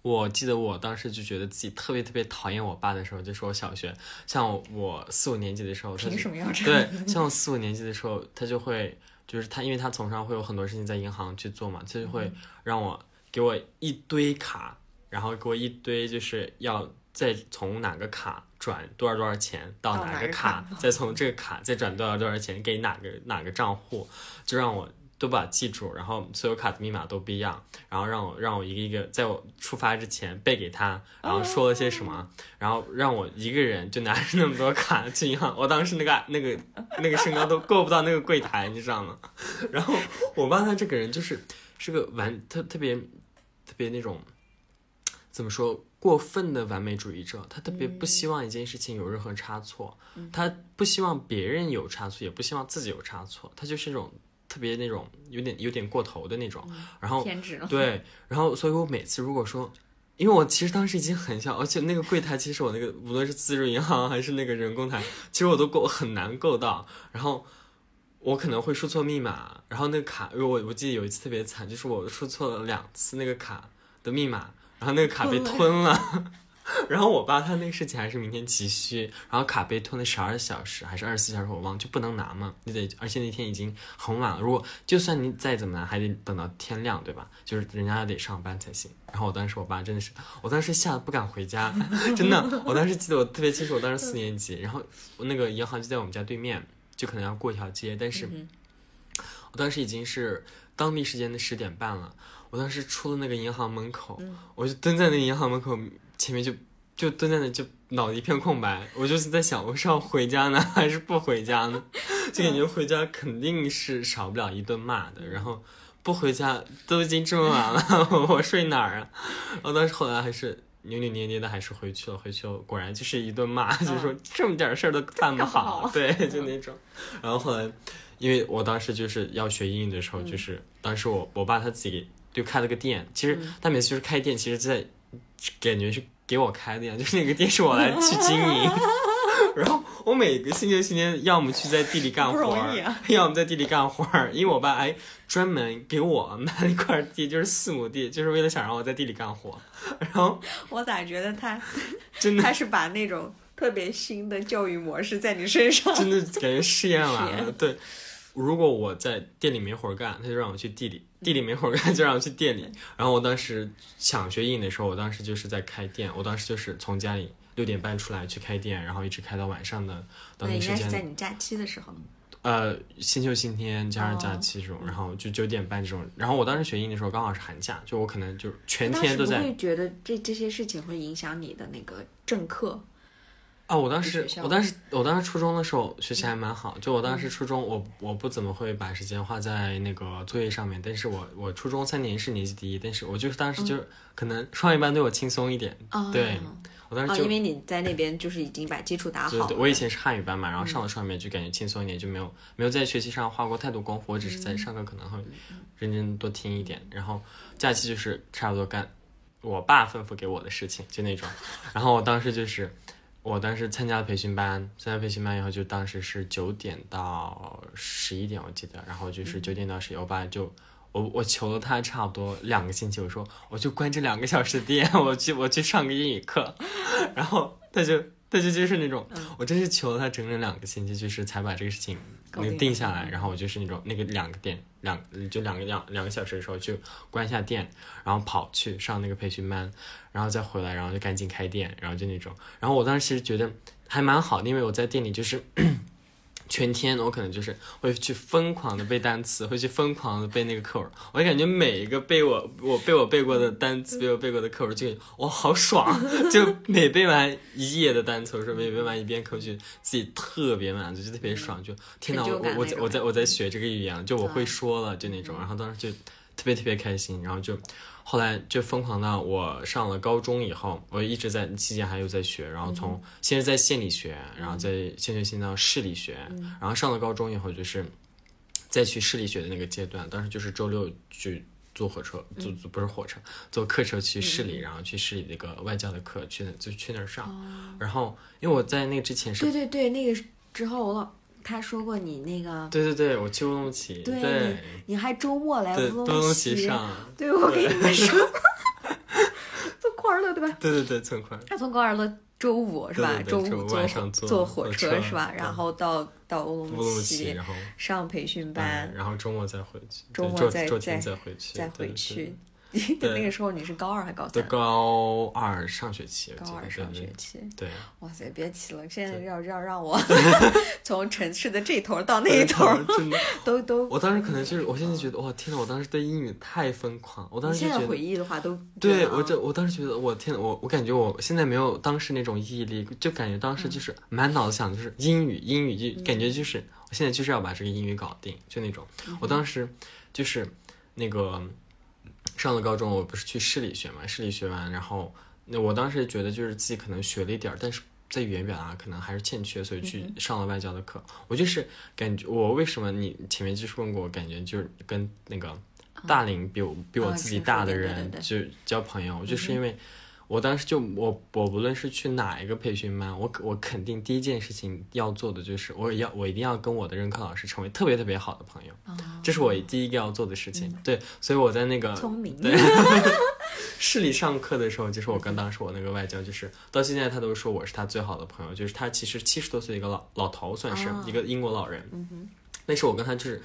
我记得我当时就觉得自己特别特别讨厌我爸的时候，就是我小学，像我四五年级的时候，凭什么要这对？，像我四五年级的时候，他就会，就是他，因为他从商会有很多事情在银行去做嘛，他就会让我给我一堆卡，然后给我一堆就是要再从哪个卡转多少多少钱到哪个卡，再从这个卡再转多少多少钱给哪个哪个账户，就让我。都把它记住，然后所有卡的密码都不一样，然后让我让我一个一个在我出发之前背给他，然后说了些什么，然后让我一个人就拿着那么多卡去银行。我当时那个那个那个身高都够不到那个柜台，你知道吗？然后我爸他这个人就是是个玩特特别特别那种怎么说过分的完美主义者，他特别不希望一件事情有任何差错，他不希望别人有差错，也不希望自己有差错，他就是那种特别那种有点有点过头的那种。然后偏执了。对，然后所以我每次如果说，因为我其实当时已经很小，而且那个柜台其实我那个无论是自助银行还是那个人工台，其实我都够很难够到，然后。我可能会输错密码，然后那个卡，因为我我记得有一次特别惨，就是我输错了两次那个卡的密码，然后那个卡被吞了，然后我爸他那个事情还是明天急需，然后卡被吞了十二小时还是二十四小时，我忘就不能拿嘛，你得，而且那天已经很晚了，如果就算你再怎么拿，还得等到天亮，对吧？就是人家得上班才行。然后我当时我爸真的是，我当时吓得不敢回家，真的，我当时记得我特别清楚，我当时四年级，然后我那个银行就在我们家对面，就可能要过一条街，但是我当时已经是当地时间的十点半了，我当时出了那个银行门口，我就蹲在那个银行门口前面就就蹲在那就脑子一片空白，我就是在想我是要回家呢还是不回家呢？就感觉回家肯定是少不了一顿骂的，然后不回家都已经这么晚了，我睡哪儿啊？然后当时后来还是。扭扭捏捏的还是回去了，回去了，果然就是一顿骂，就说这么点事儿都办不好，对，就那种。然后后来，因为我当时就是要学英语的时候，就是当时我我爸他自己就开了个店，其实他每次就是开店，其实在感觉是给我开的呀，就是那个店是我来去经营。然后我每个星期星期要么去在地里干活要么在地里干活，因为我爸还专门给我买了一块地，就是四亩地，就是为了想让我在地里干活。然后 我咋觉得他真的他是把那种特别新的教育模式在你身上？真的感觉试验完了。对，如果我在店里没活儿干，他就让我去地里；地里没活儿干，就让我去店里。然后我当时想学英语的时候，我当时就是在开店，我当时就是从家里六点半出来去开店，然后一直开到晚上的当地时那应该是在。你假期的时候。呃，星期六、星期天加上哦假期这种，然后就九点半这种。然后我当时学英语的时候刚好是寒假，就我可能就全天都在会觉得这这些事情会影响你的那个正课？啊，我当时我当时我当时初中的时候学习还蛮好，就我当时初中我我不怎么会把时间花在那个作业上面，但是我我初中三年是年级第一，但是我就是当时就是可能双语班对我轻松一点，哦对我当哦，时就。因为你在那边就是已经把基础打好了。对对，我以前是汉语班嘛，然后上了双语班就感觉轻松一点，就没有没有在学习上花过太多功夫，我只是在上课可能会认真多听一点，然后假期就是差不多干我爸吩咐给我的事情，就那种。然后我当时就是，我当时参加了培训班，参加培训班以后就当时是九点到十一点，我记得，然后就是九点到十一，我爸就。我我求了他差不多两个星期，我说我就关这两个小时的店，我去我去上个英语课，然后他就他就就是那种，我真是求了他整整两个星期，就是才把这个事情那个定定下来，然后我就是那种那个两个点两就两个两两个小时的时候就关下店，然后跑去上那个培训班，然后再回来，然后就赶紧开店，然后就那种，然后我当时其实觉得还蛮好的，因为我在店里就是。全天我可能就是会去疯狂的背单词，会去疯狂的背那个课文，我就感觉每一个背我我背我背过的单词，背我背过的课文，就哇好爽，就每背完一页的单词，我说每背完一遍课，就自己特别满足，就特别爽，就天哪，我成就感我我我在我在学这个语言，就我会说了，就那种，然后当时就特别特别开心，然后就后来就疯狂到我上了高中以后，我一直在期间还有在学，然后从先是在县里学，然后在县学新到市里学，然后上了高中以后就是再去市里学的那个阶段，当时就是周六去。坐火车，坐坐不是火车，坐客车去市里，然后去市里那个外教的课，去那就去那儿上。然后因为我在那个之前是对对对，那个之后我老他说过你那个，对对对，我去乌鲁木齐，对对你你还周末来，乌鲁木木齐上，对我跟你们说，都对吧？对对对，存款。他从高二到周五是吧？对对对周五坐坐坐火火车是吧？然后到到乌鲁木齐齐，然后上培训班嗯，，然后周末再回去，周末再再天再回去，再对回去。。对那个时候你是高二还高对，三？高二上学期，高二上学期。对，哇塞，别提了，现在要要让我 从城市的这头到那一头真的，都都。我当时可能就是，我现在觉得，哇，天呐，我当时对英语太疯狂，我当时现在时就觉得。回忆的话都对我这，我当时觉得，我天呐，我我感觉我现在没有当时那种毅力，就感觉当时就是满脑子想的就是英语，英语就感觉就是我现在就是要把这个英语搞定，就那种。我当时就是那个上了高中，我不是去市里学嘛，市里学完，然后那我当时觉得就是自己可能学了一点儿，但是在语言表达可能还是欠缺，所以去上了外教的课。我就是感觉我为什么你前面就是问过我，感觉就是跟那个大龄比我比我啊自己大的人就交朋友，就是因为。我当时就我我不论是去哪一个培训班，我我肯定第一件事情要做的就是我要我一定要跟我的任课老师成为特别特别好的朋友，这是我第一个要做的事情。对，所以我在那个聪明。对，市里上课的时候，就是我跟当时我那个外教，就是到现在他都说我是他最好的朋友，就是他其实七十多岁一个老老头，算是哦一个英国老人。嗯那时候我跟他就是，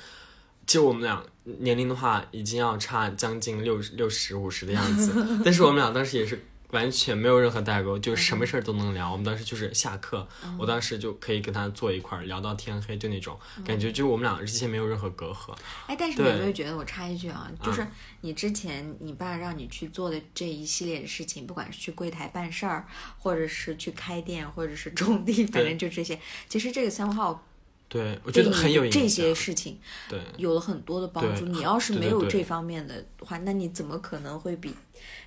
其实我们俩年龄的话已经要差将近六十六十五十的样子，但是我们俩当时也是。完全没有任何代沟，就是什么事儿都能聊。我们当时就是下课，我当时就可以跟他坐一块儿聊到天黑，就那种感觉，就是我们俩之间没有任何隔阂。哎，但是你有没有觉得，我插一句啊，就是你之前你爸让你去做的这一系列的事情，不管是去柜台办事儿，或者是去开店，或者是种地，反正就这些。其实这个三号对，我觉得很有影响。这些事情对，有了很多的帮助。你要是没有这方面的话，那你怎么可能会比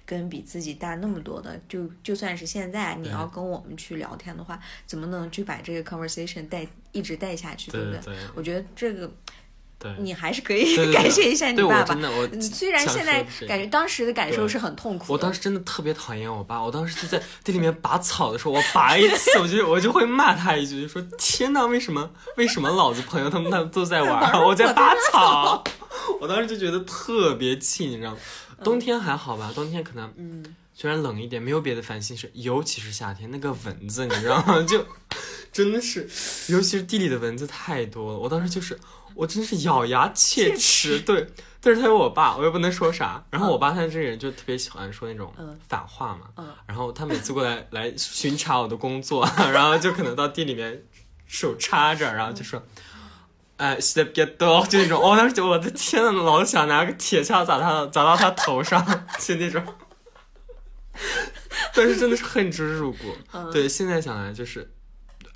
跟比自己大那么多的？就就算是现在你要跟我们去聊天的话，怎么能去把这个 conversation 带一直带下去，对不对对我觉得这个，你还是可以 感谢一下你爸爸虽然现在感觉当时的感受是很痛苦，我当时真的特别讨厌我爸，我当时就在 地里面拔草的时候，我拔一次，我就我就会骂他一句，就说天呐，为什么为什么老子朋友他们他们都在玩，我在拔草？我当时就觉得特别气，你知道吗？冬天还好吧，冬天可能嗯，虽然冷一点，没有别的烦心事，尤其是夏天那个蚊子，你知道吗？就真的是，尤其是地里的蚊子太多了，我当时就是我真是咬牙切齿，对。但是他有我爸，我又不能说啥。然后我爸他这个人就特别喜欢说那种嗯反话嘛。嗯然后他每次过来来巡查我的工作，然后就可能到地里面手插着，然后就说。哎，洗的别多，就那种，我当时就我的天呐，老想拿个铁锹砸他，砸到他头上，就那种。但是真的是恨之入骨。对，现在想来就是，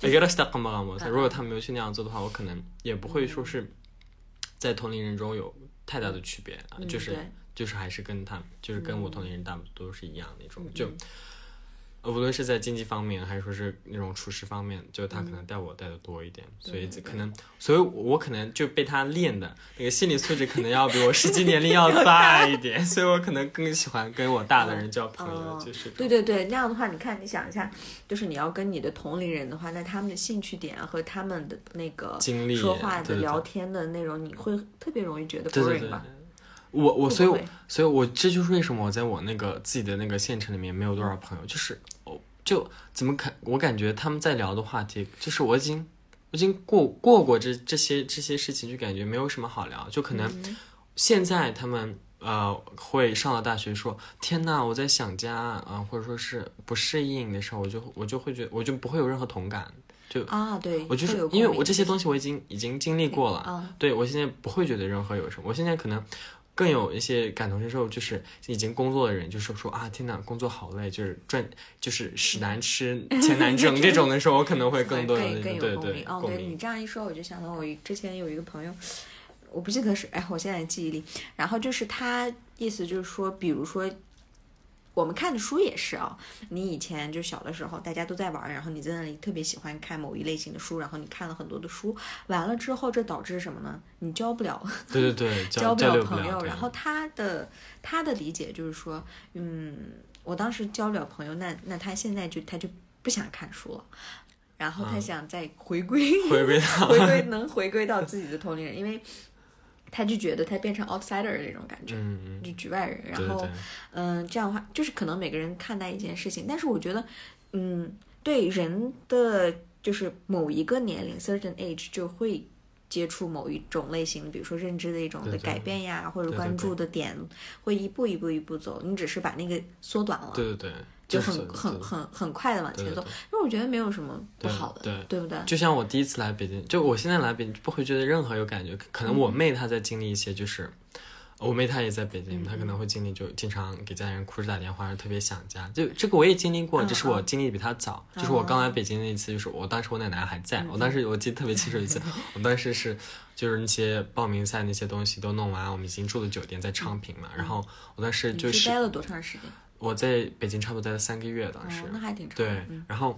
如果他没有去那样做的话，我可能也不会说是在同龄人中有太大的区别啊，嗯就是就是还是跟他就是跟我同龄人大多都是一样那种，嗯就。呃无论是在经济方面，还是说是那种处事方面，就他可能带我带的多一点，所以可能，所以我可能就被他练的那个心理素质可能要比我实际年龄要大一点，所以我可能更喜欢跟我大的人交朋友，哦就是对对对，那样的话，你看，你想一下，就是你要跟你的同龄人的话，那他们的兴趣点啊和他们的那个经历说话的、聊天的内容，你会特别容易觉得对对 boring。我我所以所以我这就是为什么我在我那个自己的那个县城里面没有多少朋友，就是我就怎么看我感觉他们在聊的话题，就是我已经我已经过过过这这些这些事情，就感觉没有什么好聊，就可能嗯。现在他们。呃，会上了大学说天呐，我在想家啊、或者说是不适应的时候，我就我就会觉得我就不会有任何同感，就啊，对，我就是因为我这些东西我已经已经经历过了，啊，对我现在不会觉得任何有什么，我现在可能更有一些感同身受，就是已经工作的人，就是说啊，天哪，工作好累，就是赚，就是屎难吃钱难挣这种的时候，我可能会更多的更更有共鸣。哦，对你。这样一说，我就想到我之前有一个朋友，我不记得是哎，我现在记忆力，然后就是他意思就是说，比如说。我们看的书也是啊，你以前就小的时候，大家都在玩，然后你在那里特别喜欢看某一类型的书，然后你看了很多的书，完了之后，这导致什么呢？你交不了对对对，交交不了。朋友。然后他的他的理解就是说，嗯，我当时交不了朋友，那那他现在就他就不想看书了，然后他嗯想再回归、回归到 回归能回归到自己的同龄人，因为他就觉得他变成 outsider 的那种感觉，就局外人。然后嗯，这样的话，就是可能每个人看待一件事情，但是我觉得，嗯，对人的就是某一个年龄 certain age 就会接触某一种类型，比如说认知的一种的改变呀，或者关注的点，会一步一步一步走，你只是把那个缩短了，对对对，就很很很很快的往前走，因为我觉得没有什么不好的，对对不对？就像我第一次来北京，就我现在来北京不会觉得任何有感觉，可能嗯我妹她在经历一些，就是、我妹她也在北嗯京，她可能会经历就经常给家人哭着打电话，特别想家。就这个我也经历过，嗯只是我嗯经历比她早。就是我刚来北京那一次，就是我当时我奶奶还嗯在，我当时我记得特别清楚一次，我当时是就是那些报名赛那些东西都弄完，我们已经住的酒店在昌平嘛，然后我当时就是待了多长时间？我在北京差不多待了三个月，当时。哦，那还挺长的。对，然后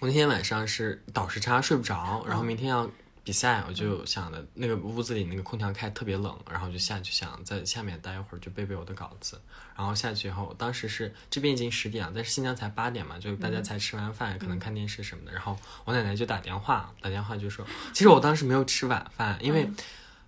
我那天晚上是倒时差睡不着，然后明天要比赛，我就想的那个屋子里那个空调开特别冷，然后就下去想在下面待一会儿，就背背我的稿子。然后下去以后，当时是这边已经十点了，但是新疆才八点嘛，就大家才吃完饭，可能看电视什么的。然后我奶奶就打电话，打电话就说，其实我当时没有吃晚饭，因为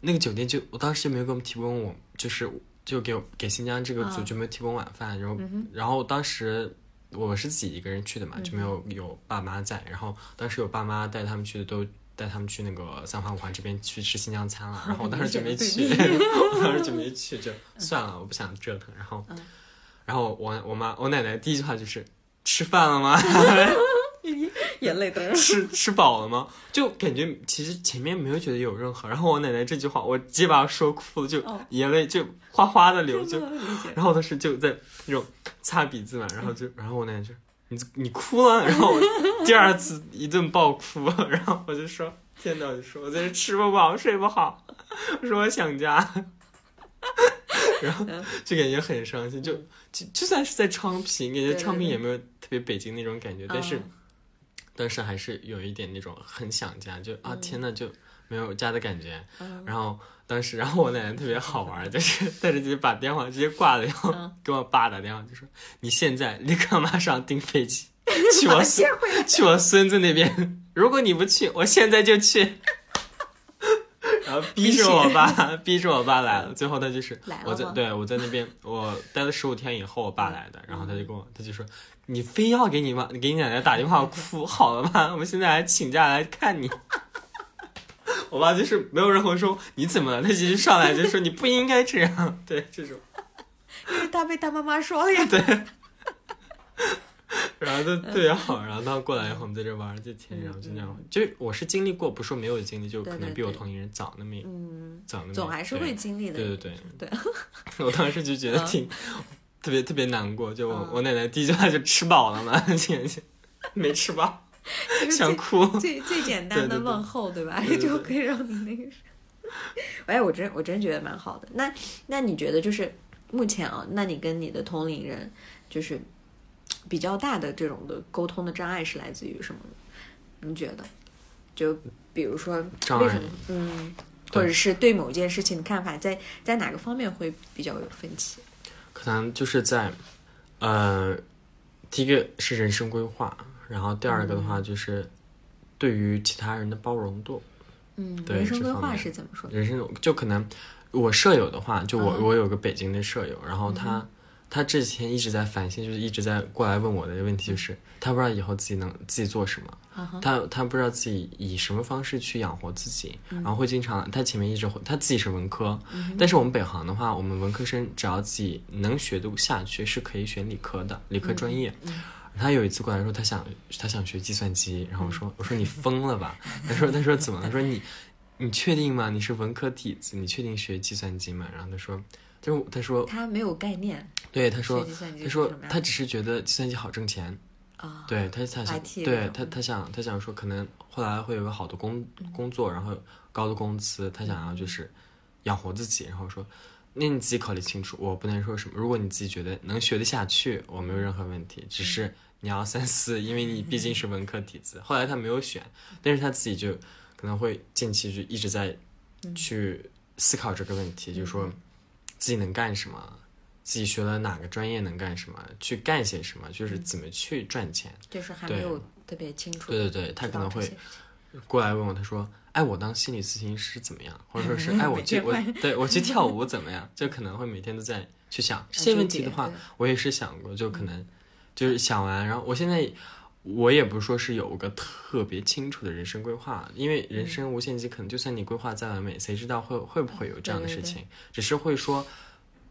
那个酒店就我当时就没有给我们提供我就是。就给给新疆这个组嗯就没有提供晚饭，然后、然后当时我是自己一个人去的嘛，就没有有爸妈在。然后当时有爸妈带他们去的，都带他们去那个三环五环这边去吃新疆餐了。然后我当时就没去，我当时就没去，就算了，我不想折腾。然后，然后我我妈我奶奶第一句话就是吃饭了吗？眼泪都 吃吃饱了吗？就感觉其实前面没有觉得有任何，然后我奶奶这句话，我直接把她说哭了，就哦。眼泪就哗哗的流，就。然后我当时就在那种擦鼻子嘛，然后就，然后我奶奶就你你哭了，然后我第二次一顿爆哭，然后我就说天呐，我就说我在这吃不饱睡不好，我说我想家，然后就感觉很伤心，就就就算是在昌平，感觉昌平也没有特别北京那种感觉，但是嗯但是还是有一点那种很想家，就啊天呐，就没有家的感觉，然后。当时，然后我奶奶特别好玩，就是带着直接把电话直接挂了，然后嗯给我爸打电话，就说：“你现在立刻马上订飞机 去我孙 去我孙子那边，如果你不去，我现在就去。”逼着我爸，逼着我爸来了。最后他就是我在对我在那边，我待了十五天以后，我爸来的。然后他就跟我，他就说：“你非要给你妈给你奶奶打电话哭好了吗？我们现在还请假来看你。”我爸就是没有任何说你怎么了，他直接上来就说你不应该这样，对这种，因为他被他妈妈说了呀。对，然后就特别好，然后他过来以后我们在这玩了几天，然后就那样，就是我是经历过，不是说没有经历，就可能对对对比我同龄人早那么一嗯，早那么总还是会经历的。对对对对，我当时就觉得挺特别特别难过，就我嗯我奶奶第一句话就吃饱了吗？简直没吃饱，想哭。最最简单的对对对问候，对吧？对对对就可以让你那个。哎，我真我真觉得蛮好的。那那你觉得就是目前啊，那你跟你的同龄人就是比较大的这种的沟通的障碍是来自于什么？你觉得？就比如说障碍为什么？嗯，或者是对某件事情的看法，在在哪个方面会比较有分歧？可能就是在，呃，第一个是人生规划，然后第二个的话就是对于其他人的包容度。嗯，对人生规划是怎么说的？人生就可能我舍友的话，就我、嗯我有个北京的舍友，然后他、他这几天一直在反省，就是一直在过来问我的问题，就是他不知道以后自己能自己做什么，他他不知道自己以什么方式去养活自己，嗯然后会经常他前面一直会他自己是文科，但是我们北航的话，我们文科生只要自己能学得下去，是可以选理科的，理科专业。他有一次过来说，他想他想学计算机，然后我说我说你疯了吧？他说他说怎么？他说你你确定吗？你是文科底子，你确定学计算机吗？然后他说，他说他说他没有概念对，他说他说他只是觉得计算机好挣钱，啊。对他他想对他他想他想说可能后来会有个好的工工作，然后高的工资，他想要就是养活自己，然后说。那你自己考虑清楚，我不能说什么。如果你自己觉得能学得下去，我没有任何问题，只是你要三思，因为你毕竟是文科底子。后来他没有选，但是他自己就可能会近期就一直在去思考这个问题，就是说自己能干什么，自己学了哪个专业能干什么，去干些什么，就是怎么去赚钱。就是还对没有特别清楚。对对对，他可能会过来问我，他说：“哎，我当心理咨询师怎么样？或者说是 哎，我去我对我去跳舞怎么样？就可能会每天都在去想 这些问题的话我也是想过，就可能就是想完，然后我现在我也不是说是有个特别清楚的人生规划，因为人生无限极，可能就算你规划再完美，谁知道会会不会有这样的事情？只是会说。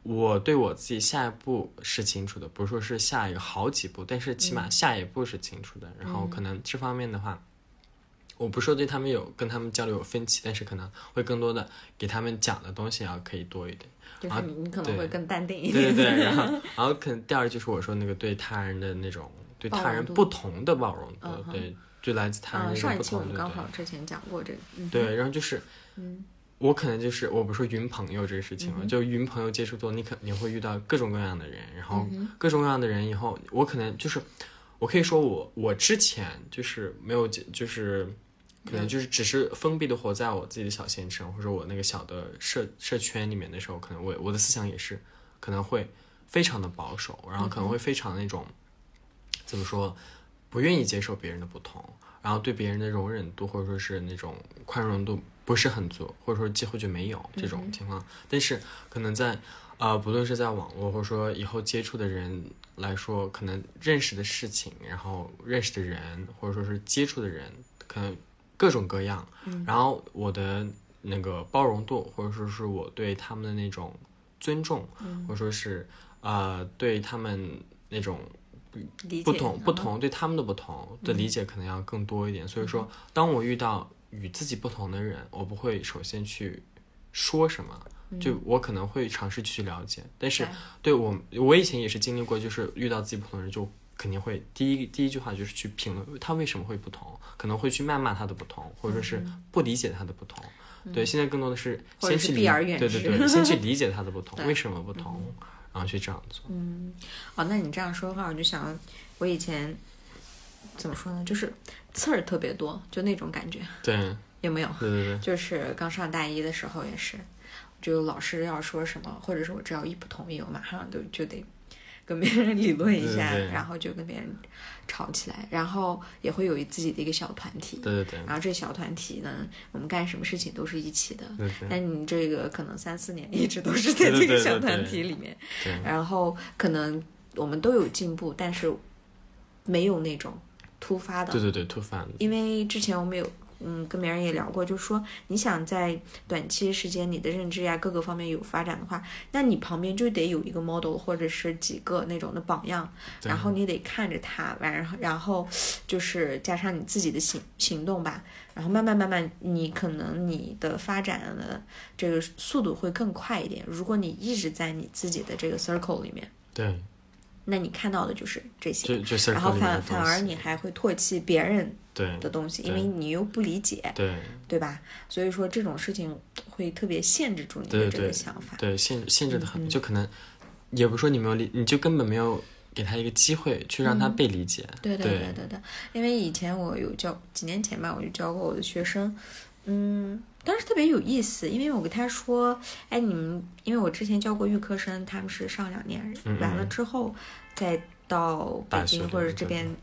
我对我自己下一步是清楚的，不是说是下一个好几步，但是起码下一步是清楚的。然后可能这方面的话，我不是说对他们有跟他们交流有分歧，但是可能会更多的给他们讲的东西要可以多一点。就是你你可能会更淡定一对点。对对，然后 然后可能第二就是我说那个对他人的那种对他人不同的包容度，嗯对，就来自他人嗯，那上一期我们刚好之前讲过这个。嗯，对，然后就是，嗯我可能就是我不是说云朋友这个事情嘛，就云朋友接触多，你可你会遇到各种各样的人，然后嗯各种各样的人以后，我可能就是，我可以说我我之前就是没有接就是。可能就是只是封闭的活在我自己的小县城，或者我那个小的社社圈里面的时候，可能我我的思想也是可能会非常的保守，然后可能会非常那种、怎么说，不愿意接受别人的不同，然后对别人的容忍度或者说是那种宽容度不是很足，或者说几乎就没有这种情况。但是可能在呃，不论是在网络或者说以后接触的人来说，可能认识的事情，然后认识的人或者说是接触的人，可能各种各样。然后我的那个包容度，或者说是我对他们的那种尊重，或者说是呃对他们那种不同不嗯。同对他们的不同的理解可能要更多一点。所以说，当我遇到与自己不同的人，我不会首先去说什么。就我可能会尝试去了解，但是对我我以前也是经历过，就是遇到自己不同的人，就肯定会第一第一句话就是去评论他为什么会不同，可能会去谩骂他的不同，或者说是不 理解他的不同。对，现在更多的是先去理避而远之对对对，先去理解他的不同，为什么不同，然后去这样做。嗯哦，那你这样说的话，我就想，我以前怎么说呢，就是刺儿特别多，就那种感觉，对有没有？对对对，就是刚上大一的时候也是，就老师要说什么，或者是我只要一不同意，我马上就就得跟别人理论一下，对对对然后就跟别人吵起来，然后也会有自己的一个小团体。对对对然后这小团体呢，我们干什么事情都是一起的。对对但你这个可能三四年一直都是在这个对对对对小团体里面，对然后可能我们都有进步，但是没有那种突发的。对对对，突发的，因为之前我们有嗯跟别人也聊过，就说你想在短期时间你的认知呀各个方面有发展的话，那你旁边就得有一个 model 或者是几个那种的榜样，然后你得看着他，然后然后就是加上你自己的行行动吧，然后慢慢慢慢，你可能你的发展的这个速度会更快一点。如果你一直在你自己的这个 circle 里面，对，那你看到的就是这些。然后反反而你还会唾弃别人对的东西，因为你又不理解，对对吧？所以说这种事情会特别限制住你的这个想法。对限限制的嗯很，就可能也不是说你没有理，你就根本没有给他一个机会去让他被理解。嗯对对对对对对，因为以前我有教，几年前吧，我就教过我的学生，嗯，当时特别有意思，因为我跟他说，哎，你们，因为我之前教过预科生，他们是上两年，嗯完了之后再到北京或者这边。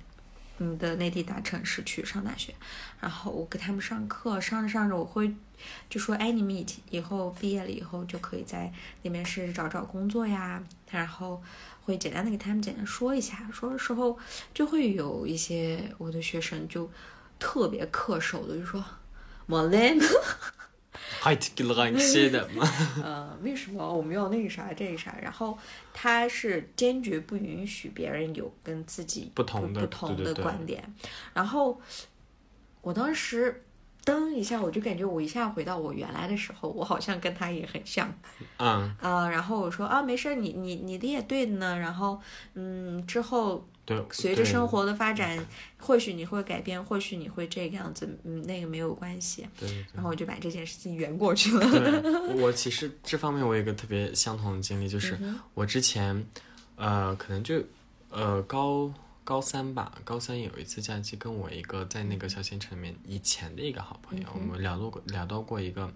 嗯的内地大城市去上大学，然后我给他们上课，上着上着我会就说，哎，你们以前以后毕业了以后就可以在那边试试找找工作呀，然后会简单的给他们简单说一下，说的时候就会有一些我的学生就特别恪守的就说，莫雷，还给了一些的嘛，呃，为什么我们要那个啥这个啥？然后他是坚决不允许别人有跟自己不同的不同的对对对观点。然后我当时噔一下，我就感觉我一下回到我原来的时候，我好像跟他也很像。嗯，啊，然后我说啊，没事儿，你你你的也对的呢。然后，嗯，之后对，随着生活的发展，或许你会改变，或许你会这个样子，嗯，那个没有关系。对对然后我就把这件事情圆过去了。对，我其实这方面我有一个特别相同的经历，就是我之前，呃，可能就呃高高三吧，高三有一次假期，跟我一个在那个小县城里面以前的一个好朋友，我们聊到过聊到过一个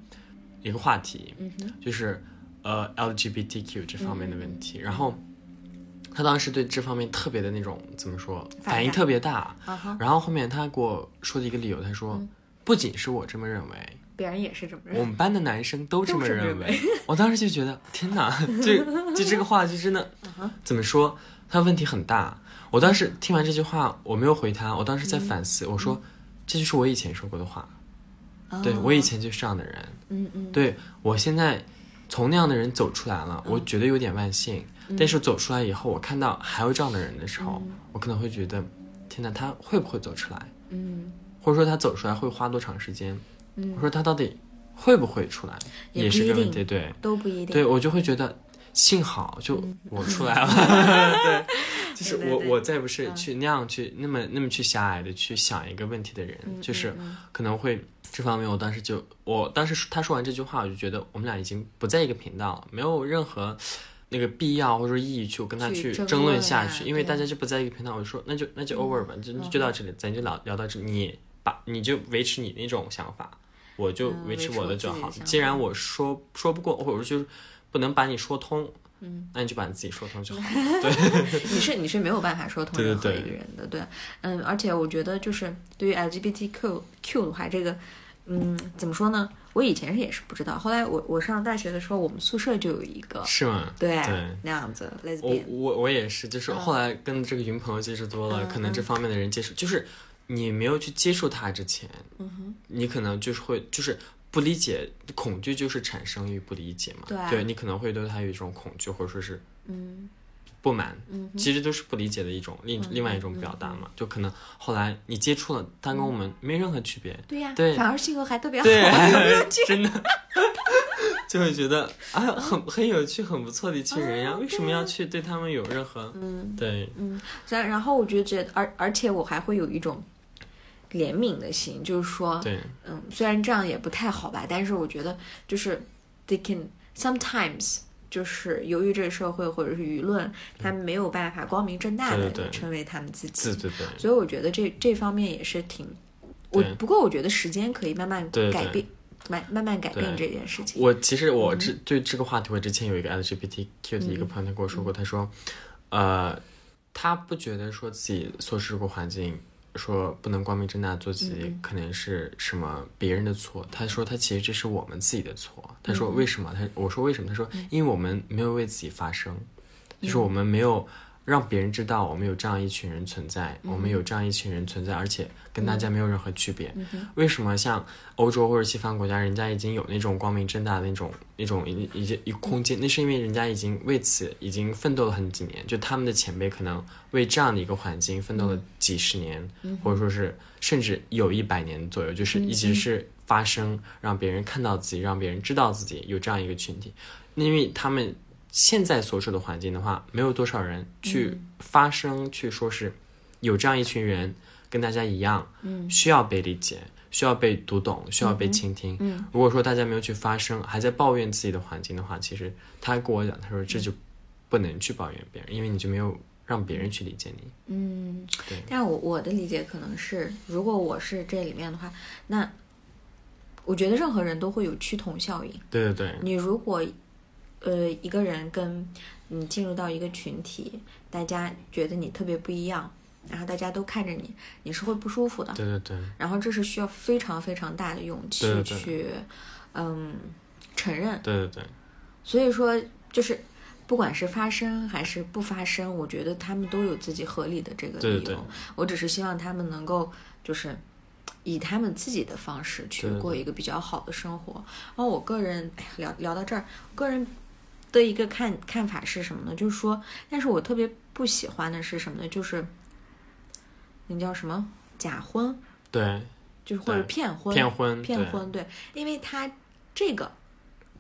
一个话题，就是呃 LGBTQ 这方面的问题，然后。他当时对这方面特别的那种怎么说，反应特别大。然后后面他给我说的一个理由，他说：“不仅是我这么认为，别人也是这么认为。我们班的男生都这么都这么认为。我当时就觉得，天哪，就就这个话就真的怎么说？他问题很大。我当时听完这句话，我没有回他，我当时在反思，我说这就是我以前说过的话。对我以前就是这样的人，嗯嗯，对我现在从那样的人走出来了，我觉得有点万幸。但是走出来以后，我看到还有这样的人的时候，我可能会觉得，天哪，他会不会走出来？嗯，或者说他走出来会花多长时间？嗯我说他到底会不会出来，也是个问题。对，都不一定。对我就会觉得，幸好就我出来了，对，就是我我再不是去那样去那么那么去狭隘的去想一个问题的人，嗯就是可能会这方面，我当时就我当时他说完这句话，我就觉得我们俩已经不在一个频道了，没有任何。那个必要或者说意义去跟他去争论下去，因为大家就不在一个频道，我就说那就那就 over 吧，就就到这里，咱就聊聊到这里，你把你就维持你那种想法，我就嗯维持我我的就好。既然我说说不过，或者就是不能把你说通，嗯，那你就把你自己说通就好。对 你是你是没有办法说通任何对一个人的，对，嗯，而且我觉得就是对于 LGBTQ Q 的话，这个，嗯，怎么说呢？我以前也是不知道，后来我我上大学的时候，我们宿舍就有一个，是吗？对，对。那样子我我我也是，就是后来跟这个云朋友接触多了，嗯可能这方面的人接触，就是你没有去接触他之前，嗯你可能就是会就是不理解，恐惧就是产生于不理解嘛。对你可能会对他有一种恐惧，或者说是嗯不满，嗯其实都是不理解的一种另另外一种表达嘛。就可能后来你接触了，他跟我们没任何区别，对呀，对。反而性格还特别好，真的。就会觉得啊，很很有趣、很不错的一群人呀，哦为什么要去对他们有任何嗯对。嗯，然然后我就觉得，而而且我还会有一种怜悯的心，就是说，对。嗯，虽然这样也不太好吧，但是我觉得就是 they can sometimes 就是由于这个社会或者是舆论，他们没有办法光明正大的成为他们自己，对对对。所以我觉得这这方面也是挺，我不过我觉得时间可以慢慢改变，慢慢慢改变这件事情。我其实我嗯之对这个话题，我之前有一个 LGBTQ 的一个朋友，他跟我说过，他说，呃，他不觉得说自己所处这个环境，说不能光明正大做自嗯己，可能是什么别人的错。他说他其实这是我们自己的错。他说嗯为什么？他我说为什么？他说因为我们没有为自己发声，嗯就是我们没有。让别人知道我们有这样一群人存在，嗯我们有这样一群人存在，而且跟大家没有任何区别。嗯为什么像欧洲或者西方国家，人家已经有那种光明正大的那种那种一一一个空间？那是因为人家已经为此已经奋斗了很几年，就他们的前辈可能为这样的一个环境奋斗了几十年，或者说是甚至有一百年左右，就是一直是发声，让别人看到自己，让别人知道自己有这样一个群体。因为他们现在所处的环境的话，没有多少人去发声，去说是有这样一群人跟大家一样，嗯。需要被理解，需要被读懂，需要被倾听。嗯。如果说大家没有去发声，还在抱怨自己的环境的话，其实他跟我讲，他说这就不能去抱怨别人，因为你就没有让别人去理解你。嗯。对，但我我的理解可能是，如果我是这里面的话，那我觉得任何人都会有趋同效应。对对对，你如果呃一个人跟你进入到一个群体，大家觉得你特别不一样，然后大家都看着你，你是会不舒服的。对对对，然后这是需要非常非常大的勇气对对对去嗯承认。对对对，所以说就是。不管是发生还是不发生，我觉得他们都有自己合理的这个理由。对对对我只是希望他们能够就是以他们自己的方式去过一个比较好的生活。然后我个人聊聊到这儿，我个人的一个看看法是什么呢？就是说，但是我特别不喜欢的是什么呢？就是那叫什么假婚，对就是或者骗婚，骗婚，骗婚，对，因为他这个。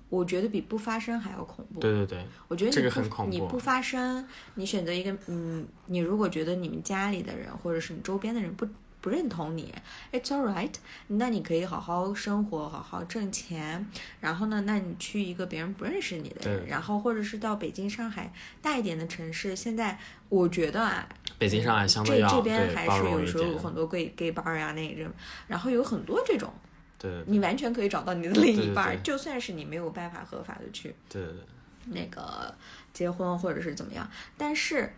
我觉得比不发生还要恐怖。对对对，我觉得你很恐怖你不发生，你选择一个嗯，你如果觉得你们家里的人或者是你周边的人不不认同你，it's alright，那你可以好好生活，好好挣钱。然后呢，那你去一个别人不认识你的人，然后或者是到北京、上海大一点的城市，现在我觉得啊，北京、上海相对这这边还是有时候有很多 gay gay bar 呀、那种，然后有很多这种，对对你完全可以找到你的另一对对半就算是你没有办法合法的去。对对对，那个结婚或者是怎么样，但是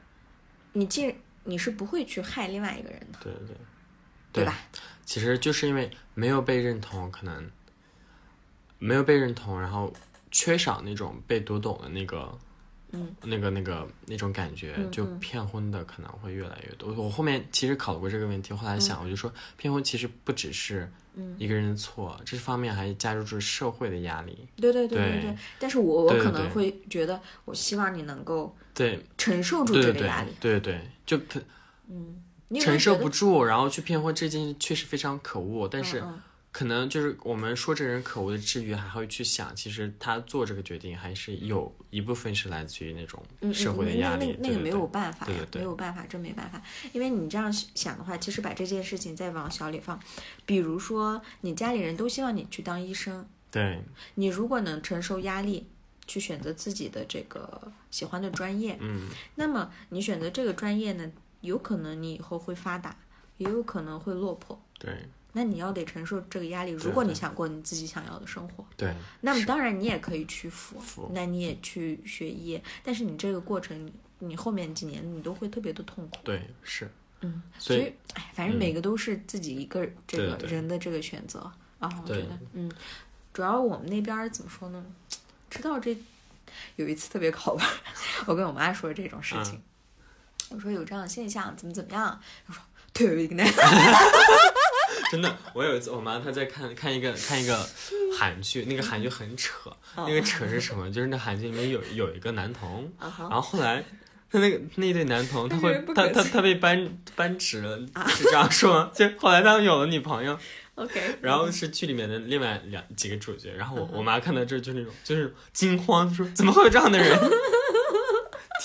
你既你是不会去害另外一个人的，对对对，吧？其实就是因为没有被认同，可能没有被认同，然后缺少那种被读懂的那个，嗯，那个那个那种感觉，就骗婚的可能会越来越多。我后面其实考虑过这个问题，后来想，我就说骗婚其实不只是一个人的错，这方面还加入着社会的压力。对对对对对对。但是我我可能会觉得，我希望你能够对承受住这个压力。对对，就可你有没有承受不住，然后去骗婚这件事确实非常可恶，但是。可能就是我们说这个人可恶的之余，还会去想，其实他做这个决定还是有一部分是来自于那种嗯社会的嗯压力。那那那个没有办法，对对对没有办法，真没办法。因为你这样想的话，其实把这件事情再往小里放，比如说你家里人都希望你去当医生，对你如果能承受压力，去选择自己的这个喜欢的专业，嗯，那么你选择这个专业呢，有可能你以后会发达，也有可能会落魄。对那你要得承受这个压力。如果你想过你自己想要的生活，对那么当然你也可以去辅辅，那你也去学医，但是你这个过程，你你后面几年你都会特别的痛苦。对是，嗯，所以以哎，反正每个都是自己一个这个人的这个选择啊，我觉得，嗯，主要我们那边儿怎么说呢？知道这有一次特别好玩儿，我跟我妈说这种事情，嗯我说有这样的现象，怎么怎么样？他说对，真的，我有一次我妈她在看看一个看一个韩剧，那个韩剧很扯，哦那个扯是什么？就是那韩剧里面有有一个男童，然后后来。他那个那对男童，他会他他他被扳扳直了，是这样说吗？就后来他们有了女朋友，OK，然后是剧里面的另外两几个主角，然后嗯我我妈看到这就那种就是惊慌，说怎么会有这样的人？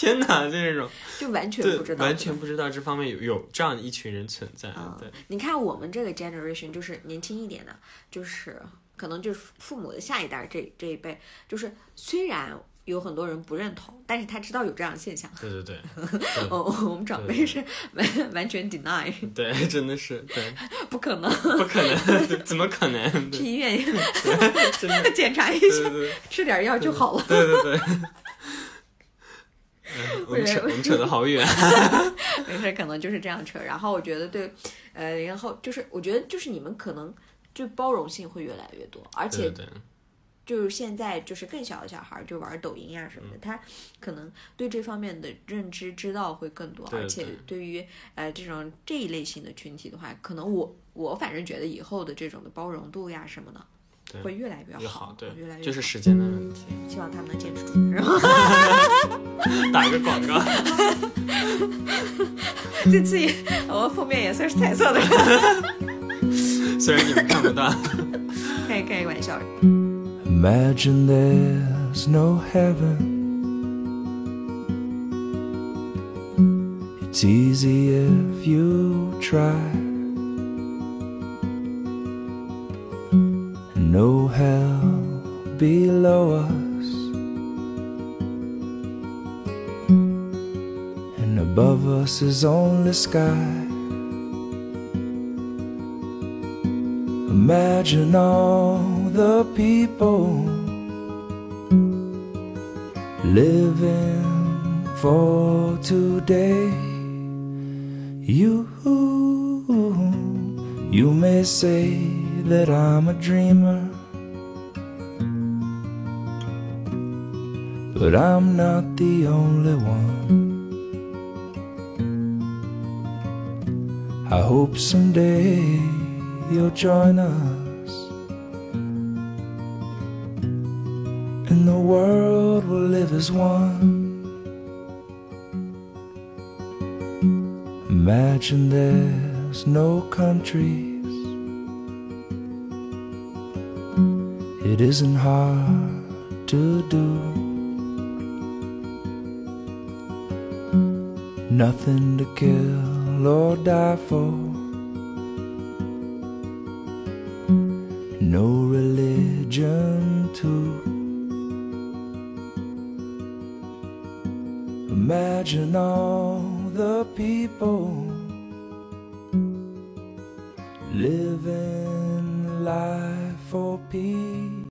天哪，就这种 就完全不知道，完全不知道这方面有有这样一群人存在，啊对，你看我们这个 generation 就是年轻一点的，就是可能就是父母的下一代这这一辈，就是虽然有很多人不认同，但是他知道有这样的现象。对对 对哦，我们长辈是完完全 deny，对，真的是对，不可能，不可能，怎么可能？去，医院检查一下，吃点药就好了。对对对。嗯我们扯我们扯得好远，没事，可能就是这样扯。然后我觉得对，呃，然后就是我觉得就是你们可能就包容性会越来越多，而且对就是现在就是更小的小孩儿就玩抖音呀、什么嗯。的，他可能对这方面的认知知道会更多，对而且对。对于呃这种这一类型的群体的话，可能我我反正觉得以后的这种的包容度呀什么的对会越来越越好，对越来，越就是时间的问题。希望他们能坚持住。然后 打个广告，这次也我封面也算是彩色的，虽然你们看不到。开开玩笑。Imagine there's no heaven. It's easy if you try. Is only sky. Imagine all the people living for today. You, you may say that I'm a dreamer, but I'm not the only one. I hope someday you'll join us. And the world will live as one. Imagine there's no countries. It isn't hard to do. Nothing to kill Lord, I fall.